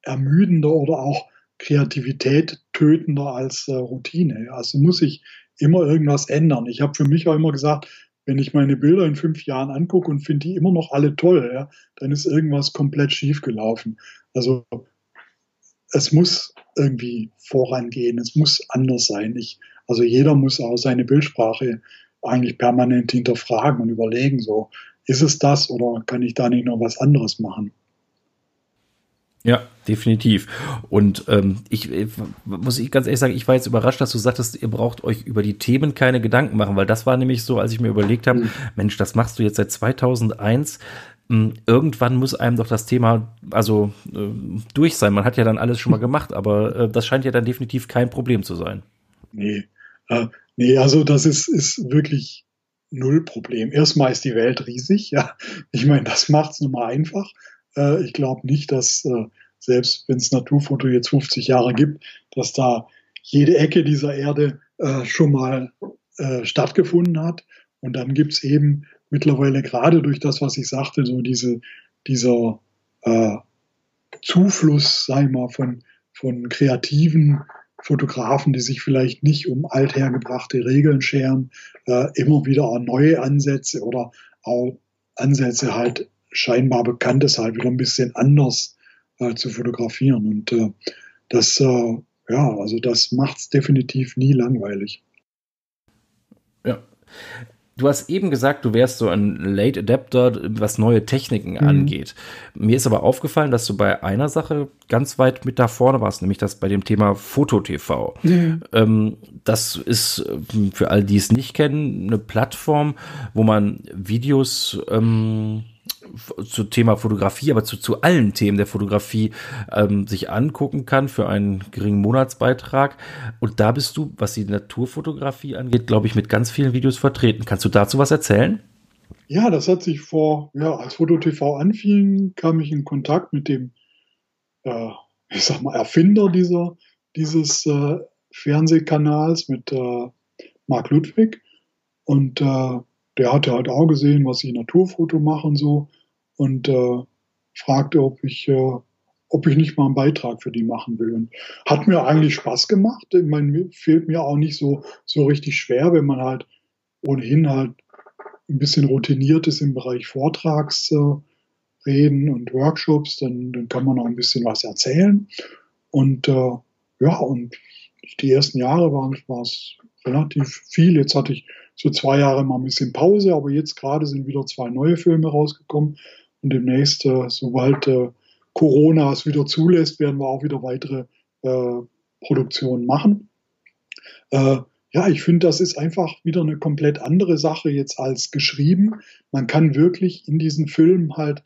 ermüdender oder auch Kreativität tötender als äh, Routine. Also muss ich immer irgendwas ändern. Ich habe für mich auch immer gesagt, wenn ich meine Bilder in fünf Jahren angucke und finde die immer noch alle toll, ja, dann ist irgendwas komplett schief gelaufen. Also es muss irgendwie vorangehen, es muss anders sein. Ich, also jeder muss auch seine Bildsprache eigentlich permanent hinterfragen und überlegen, so, ist es das oder kann ich da nicht noch was anderes machen? Ja, definitiv. Und ähm, ich, ich muss ich ganz ehrlich sagen, ich war jetzt überrascht, dass du sagtest, ihr braucht euch über die Themen keine Gedanken machen, weil das war nämlich so, als ich mir überlegt habe, mhm. Mensch, das machst du jetzt seit 2001. Hm, irgendwann muss einem doch das Thema also äh, durch sein. Man hat ja dann alles schon mal gemacht, aber äh, das scheint ja dann definitiv kein Problem zu sein. Nee, äh, Nee, also das ist, ist wirklich null Problem. Erstmal ist die Welt riesig, ja. Ich meine, das macht es nun mal einfach. Äh, ich glaube nicht, dass äh, selbst wenn es Naturfoto jetzt 50 Jahre gibt, dass da jede Ecke dieser Erde äh, schon mal äh, stattgefunden hat. Und dann gibt es eben mittlerweile gerade durch das, was ich sagte, so diese, dieser äh, Zufluss, ich mal, von, von kreativen Fotografen, die sich vielleicht nicht um althergebrachte Regeln scheren, äh, immer wieder neue Ansätze oder auch Ansätze halt scheinbar bekanntes halt wieder ein bisschen anders äh, zu fotografieren. Und äh, das, äh, ja, also das macht es definitiv nie langweilig. Ja. Du hast eben gesagt, du wärst so ein Late Adapter, was neue Techniken mhm. angeht. Mir ist aber aufgefallen, dass du bei einer Sache ganz weit mit da vorne warst, nämlich das bei dem Thema Foto-TV. Mhm. Ähm, das ist ähm, für all die es nicht kennen, eine Plattform, wo man Videos ähm, zu Thema Fotografie, aber zu, zu allen Themen der Fotografie ähm, sich angucken kann für einen geringen Monatsbeitrag. Und da bist du, was die Naturfotografie angeht, glaube ich, mit ganz vielen Videos vertreten. Kannst du dazu was erzählen? Ja, das hat sich vor, ja, als FotoTV anfing, kam ich in Kontakt mit dem, äh, ich sag mal, Erfinder dieser, dieses äh, Fernsehkanals, mit äh, Marc Ludwig. Und äh, der hatte halt auch gesehen, was ich Naturfoto mache und so und äh, fragte, ob ich, äh, ob ich nicht mal einen Beitrag für die machen will. Und hat mir eigentlich Spaß gemacht. Ich meine, fehlt mir auch nicht so, so richtig schwer, wenn man halt ohnehin halt ein bisschen routiniert ist im Bereich Vortragsreden äh, und Workshops, dann, dann kann man auch ein bisschen was erzählen. Und äh, ja, und die ersten Jahre waren es relativ viel. Jetzt hatte ich so zwei Jahre mal ein bisschen Pause, aber jetzt gerade sind wieder zwei neue Filme rausgekommen und demnächst, äh, sobald äh, Corona es wieder zulässt, werden wir auch wieder weitere äh, Produktionen machen. Äh, ja, ich finde, das ist einfach wieder eine komplett andere Sache jetzt als geschrieben. Man kann wirklich in diesen Filmen halt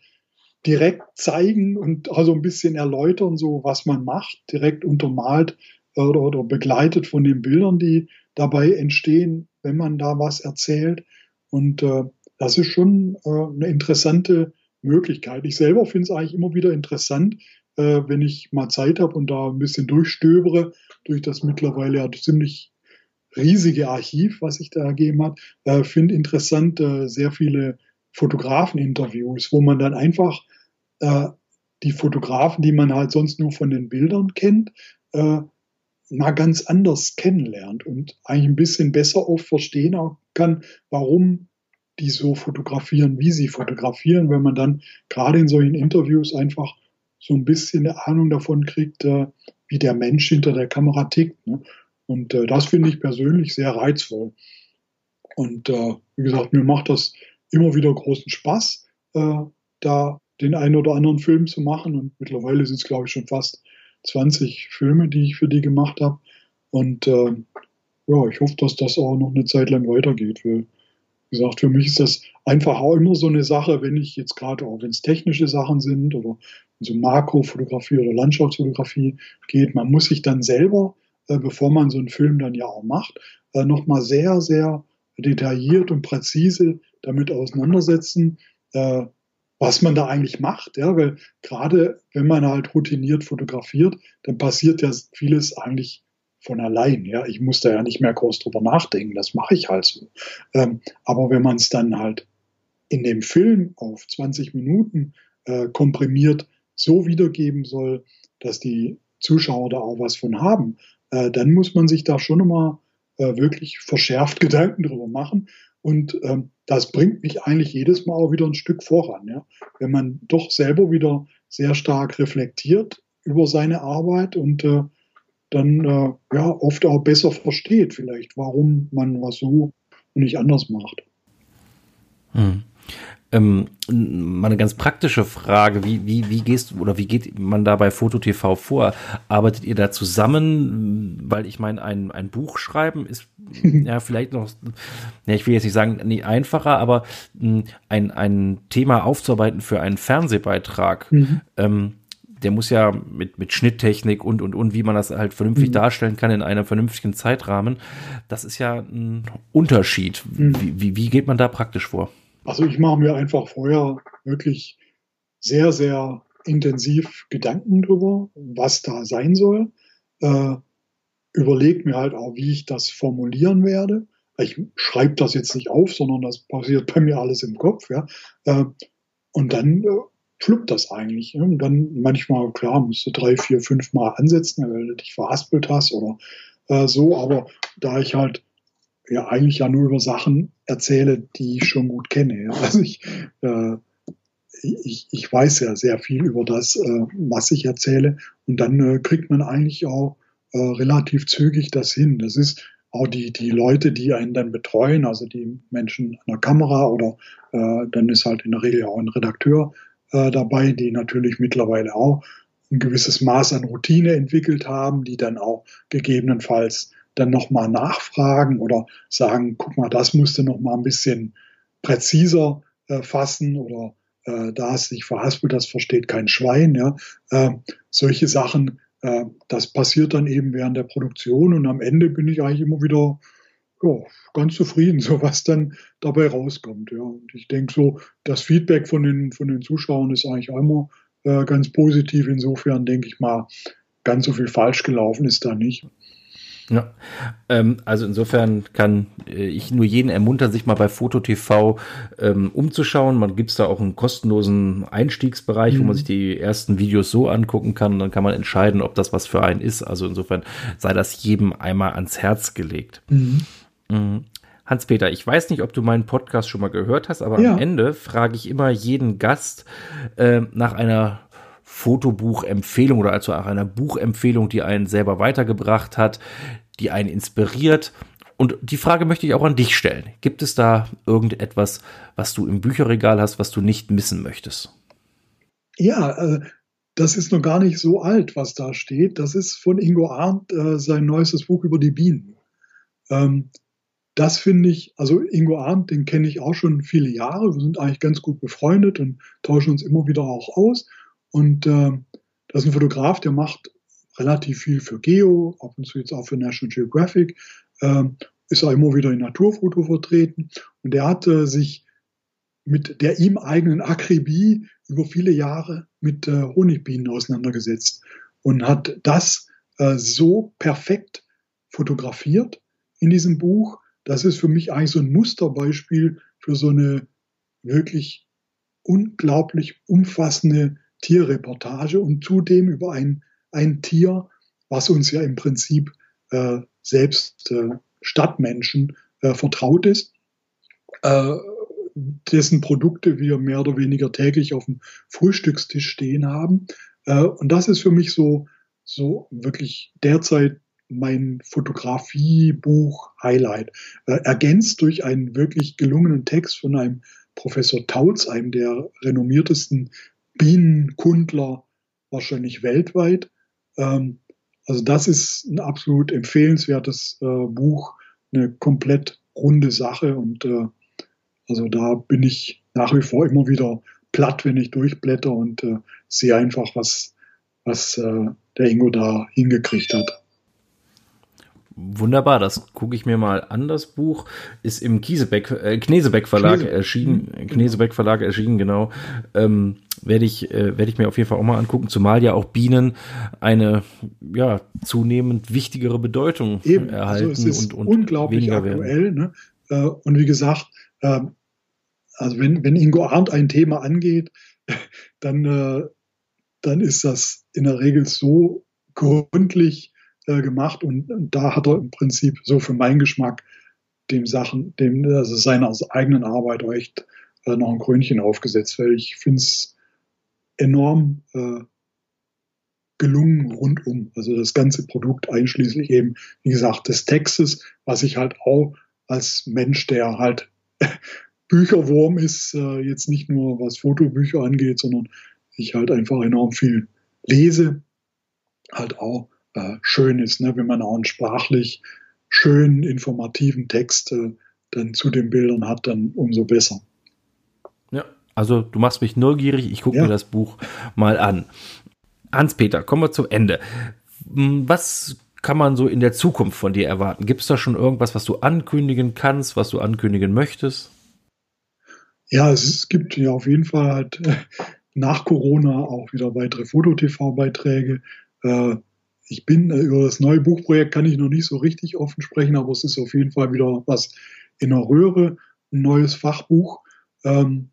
direkt zeigen und also ein bisschen erläutern, so was man macht, direkt untermalt oder, oder begleitet von den Bildern, die dabei entstehen, wenn man da was erzählt. Und äh, das ist schon äh, eine interessante Möglichkeit. Ich selber finde es eigentlich immer wieder interessant, äh, wenn ich mal Zeit habe und da ein bisschen durchstöbere, durch das mittlerweile ja ziemlich riesige Archiv, was sich da ergeben hat, äh, finde interessant äh, sehr viele Fotografeninterviews, wo man dann einfach äh, die Fotografen, die man halt sonst nur von den Bildern kennt, äh, mal ganz anders kennenlernt und eigentlich ein bisschen besser oft verstehen kann, warum die so fotografieren, wie sie fotografieren, wenn man dann gerade in solchen Interviews einfach so ein bisschen eine Ahnung davon kriegt, äh, wie der Mensch hinter der Kamera tickt. Ne? Und äh, das finde ich persönlich sehr reizvoll. Und äh, wie gesagt, mir macht das immer wieder großen Spaß, da den einen oder anderen Film zu machen. Und mittlerweile sind es, glaube ich, schon fast 20 Filme, die ich für die gemacht habe. Und äh, ja, ich hoffe, dass das auch noch eine Zeit lang weitergeht. Weil, gesagt, für mich ist das einfach auch immer so eine Sache, wenn ich jetzt gerade auch, wenn es technische Sachen sind oder so Makrofotografie oder Landschaftsfotografie geht, man muss sich dann selber, äh, bevor man so einen Film dann ja auch macht, äh, nochmal sehr, sehr detailliert und präzise damit auseinandersetzen, äh, was man da eigentlich macht, ja, weil gerade wenn man halt routiniert fotografiert, dann passiert ja vieles eigentlich von allein, ja. Ich muss da ja nicht mehr groß drüber nachdenken, das mache ich halt so. Ähm, aber wenn man es dann halt in dem Film auf 20 Minuten äh, komprimiert so wiedergeben soll, dass die Zuschauer da auch was von haben, äh, dann muss man sich da schon immer äh, wirklich verschärft *laughs* Gedanken drüber machen. Und ähm, das bringt mich eigentlich jedes Mal auch wieder ein Stück voran. Ja? Wenn man doch selber wieder sehr stark reflektiert über seine Arbeit und äh, dann äh, ja oft auch besser versteht, vielleicht, warum man was so und nicht anders macht. Hm. Ähm, mal eine ganz praktische Frage, wie, wie, wie gehst oder wie geht man da bei FotoTV vor? Arbeitet ihr da zusammen? Weil ich meine, ein, ein Buch schreiben ist *laughs* ja vielleicht noch, ja, ich will jetzt nicht sagen, nie einfacher, aber hm, ein, ein Thema aufzuarbeiten für einen Fernsehbeitrag. Mhm. Ähm, der muss ja mit, mit Schnitttechnik und, und, und, wie man das halt vernünftig mhm. darstellen kann in einem vernünftigen Zeitrahmen. Das ist ja ein Unterschied. Mhm. Wie, wie, wie geht man da praktisch vor? Also ich mache mir einfach vorher wirklich sehr, sehr intensiv Gedanken drüber, was da sein soll. Äh, überlege mir halt auch, wie ich das formulieren werde. Ich schreibe das jetzt nicht auf, sondern das passiert bei mir alles im Kopf. Ja. Äh, und dann äh, fluppt das eigentlich. Und dann manchmal, klar, musst du drei, vier, fünf Mal ansetzen, weil du dich verhaspelt hast oder äh, so. Aber da ich halt ja eigentlich ja nur über Sachen erzähle, die ich schon gut kenne. Ja. Also ich, äh, ich, ich weiß ja sehr viel über das, äh, was ich erzähle und dann äh, kriegt man eigentlich auch äh, relativ zügig das hin. Das ist auch die, die Leute, die einen dann betreuen, also die Menschen an der Kamera oder äh, dann ist halt in der Regel auch ein Redakteur äh, dabei, die natürlich mittlerweile auch ein gewisses Maß an Routine entwickelt haben, die dann auch gegebenenfalls dann nochmal nachfragen oder sagen, guck mal, das musste nochmal ein bisschen präziser äh, fassen oder äh, da ist sich verhaspelt, das versteht kein Schwein. Ja. Äh, solche Sachen, äh, das passiert dann eben während der Produktion und am Ende bin ich eigentlich immer wieder ja, ganz zufrieden, *laughs* so was dann dabei rauskommt. Ja. Und ich denke so, das Feedback von den, von den Zuschauern ist eigentlich immer äh, ganz positiv. Insofern denke ich mal, ganz so viel falsch gelaufen ist da nicht. Ja, ähm, also insofern kann äh, ich nur jeden ermuntern, sich mal bei FotoTV ähm, umzuschauen. Man gibt es da auch einen kostenlosen Einstiegsbereich, mhm. wo man mhm. sich die ersten Videos so angucken kann. Dann kann man entscheiden, ob das was für einen ist. Also insofern sei das jedem einmal ans Herz gelegt. Mhm. Mhm. Hans-Peter, ich weiß nicht, ob du meinen Podcast schon mal gehört hast, aber ja. am Ende frage ich immer jeden Gast äh, nach einer Fotobuchempfehlung oder also auch einer Buchempfehlung, die einen selber weitergebracht hat, die einen inspiriert. Und die Frage möchte ich auch an dich stellen. Gibt es da irgendetwas, was du im Bücherregal hast, was du nicht missen möchtest? Ja, äh, das ist noch gar nicht so alt, was da steht. Das ist von Ingo Arndt äh, sein neuestes Buch über die Bienen. Ähm, das finde ich, also Ingo Arndt, den kenne ich auch schon viele Jahre. Wir sind eigentlich ganz gut befreundet und tauschen uns immer wieder auch aus. Und äh, das ist ein Fotograf, der macht relativ viel für Geo, ab und zu jetzt auch für National Geographic, äh, ist auch immer wieder in Naturfoto vertreten. Und er hatte sich mit der ihm eigenen Akribie über viele Jahre mit äh, Honigbienen auseinandergesetzt und hat das äh, so perfekt fotografiert in diesem Buch. Das ist für mich eigentlich so ein Musterbeispiel für so eine wirklich unglaublich umfassende Tierreportage und zudem über ein, ein Tier, was uns ja im Prinzip äh, selbst äh, Stadtmenschen äh, vertraut ist, äh, dessen Produkte wir mehr oder weniger täglich auf dem Frühstückstisch stehen haben. Äh, und das ist für mich so, so wirklich derzeit mein Fotografiebuch-Highlight, äh, ergänzt durch einen wirklich gelungenen Text von einem Professor Tautz, einem der renommiertesten Bienenkundler wahrscheinlich weltweit. Ähm, also das ist ein absolut empfehlenswertes äh, Buch, eine komplett runde Sache und äh, also da bin ich nach wie vor immer wieder platt, wenn ich durchblätter und äh, sehe einfach, was, was äh, der Ingo da hingekriegt hat. Wunderbar, das gucke ich mir mal an. Das Buch ist im Kiesebeck, äh, Knesebeck Verlag Knese. erschienen. Mhm. Knesebeck Verlag erschienen, genau. Ähm, werde ich, äh, werde ich mir auf jeden Fall auch mal angucken, zumal ja auch Bienen eine ja zunehmend wichtigere Bedeutung Eben, erhalten ist und, und unglaublich aktuell. Ne? Äh, und wie gesagt, äh, also wenn, wenn Ingo Arndt ein Thema angeht, *laughs* dann, äh, dann ist das in der Regel so gründlich äh, gemacht und, da hat er im Prinzip so für meinen Geschmack dem Sachen, dem, also seiner eigenen Arbeit echt äh, noch ein Krönchen aufgesetzt, weil ich finde es enorm äh, gelungen rundum. Also das ganze Produkt einschließlich eben, wie gesagt, des Textes, was ich halt auch als Mensch, der halt *laughs* Bücherwurm ist, äh, jetzt nicht nur was Fotobücher angeht, sondern ich halt einfach enorm viel lese, halt auch äh, schön ist, ne? wenn man auch einen sprachlich schönen, informativen Text äh, dann zu den Bildern hat, dann umso besser. Ja, also du machst mich neugierig, ich gucke ja. mir das Buch mal an. Hans-Peter, kommen wir zum Ende. Hm, was kann man so in der Zukunft von dir erwarten? Gibt es da schon irgendwas, was du ankündigen kannst, was du ankündigen möchtest? Ja, es gibt ja auf jeden Fall halt nach Corona auch wieder weitere Foto-TV-Beiträge. Äh, ich bin äh, über das neue Buchprojekt kann ich noch nicht so richtig offen sprechen, aber es ist auf jeden Fall wieder was in der Röhre, ein neues Fachbuch. Ähm,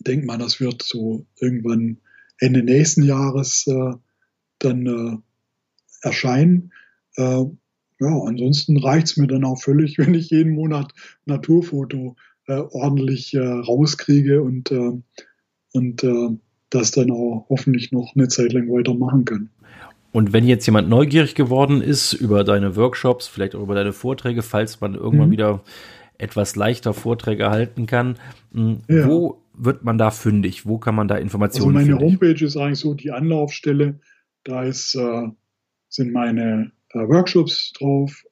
denk mal, das wird so irgendwann Ende nächsten Jahres äh, dann äh, erscheinen. Äh, ja, ansonsten reicht es mir dann auch völlig, *laughs* wenn ich jeden Monat Naturfoto äh, ordentlich äh, rauskriege und, und das dann auch hoffentlich noch eine Zeit lang weitermachen kann. Und wenn jetzt jemand neugierig geworden ist über deine Workshops, vielleicht auch über deine Vorträge, falls man irgendwann mhm. wieder etwas leichter Vorträge halten kann, hm, ja. wo wird man da fündig? Wo kann man da Informationen finden? Also meine fündig? Homepage ist eigentlich so die Anlaufstelle. Da ist, äh, sind meine äh, Workshops drauf.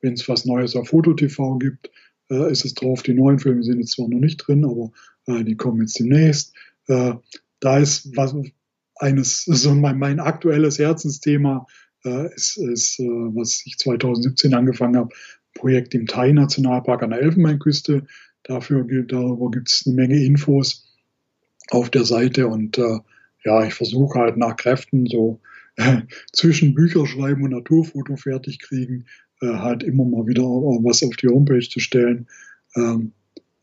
Wenn es was Neues auf FotoTV gibt, äh, ist es drauf. Die neuen Filme sind jetzt zwar noch nicht drin, aber äh, die kommen jetzt demnächst. Äh, da ist was, eines, so mein, mein aktuelles Herzensthema äh, ist, ist äh, was ich 2017 angefangen habe, Projekt im Thai-Nationalpark an der Elfenbeinküste. Dafür darüber gibt es eine Menge Infos auf der Seite und äh, ja, ich versuche halt nach Kräften so äh, zwischen Bücherschreiben und Naturfoto fertig kriegen, äh, halt immer mal wieder was auf die Homepage zu stellen. Ähm,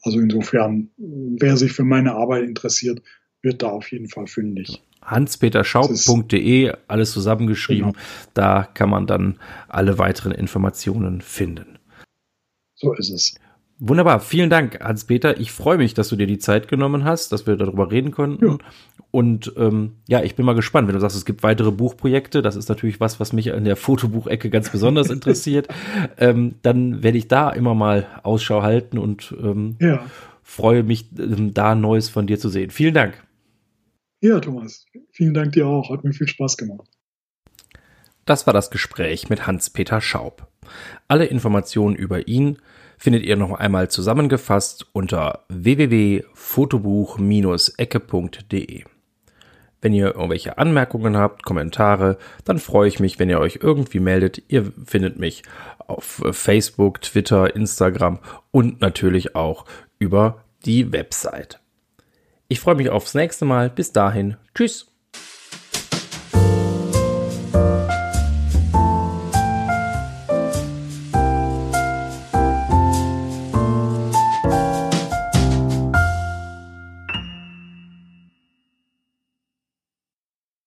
also insofern, wer sich für meine Arbeit interessiert, wird da auf jeden Fall fündig hanspeterschaub.de, alles zusammengeschrieben. Genau. Da kann man dann alle weiteren Informationen finden. So ist es. Wunderbar, vielen Dank, Hans-Peter. Ich freue mich, dass du dir die Zeit genommen hast, dass wir darüber reden konnten. Ja. Und ähm, ja, ich bin mal gespannt, wenn du sagst, es gibt weitere Buchprojekte. Das ist natürlich was, was mich in der Fotobuchecke ganz besonders *laughs* interessiert. ähm, dann werde ich da immer mal Ausschau halten und ähm, ja. freue mich, ähm, da Neues von dir zu sehen. Vielen Dank. Ja, Thomas, vielen Dank dir auch. Hat mir viel Spaß gemacht. Das war das Gespräch mit Hans-Peter Schaub. Alle Informationen über ihn findet ihr noch einmal zusammengefasst unter www.fotobuch-ecke.de. Wenn ihr irgendwelche Anmerkungen habt, Kommentare, dann freue ich mich, wenn ihr euch irgendwie meldet. Ihr findet mich auf Facebook, Twitter, Instagram und natürlich auch über die Website. Ich freue mich aufs nächste Mal. Bis dahin. Tschüss.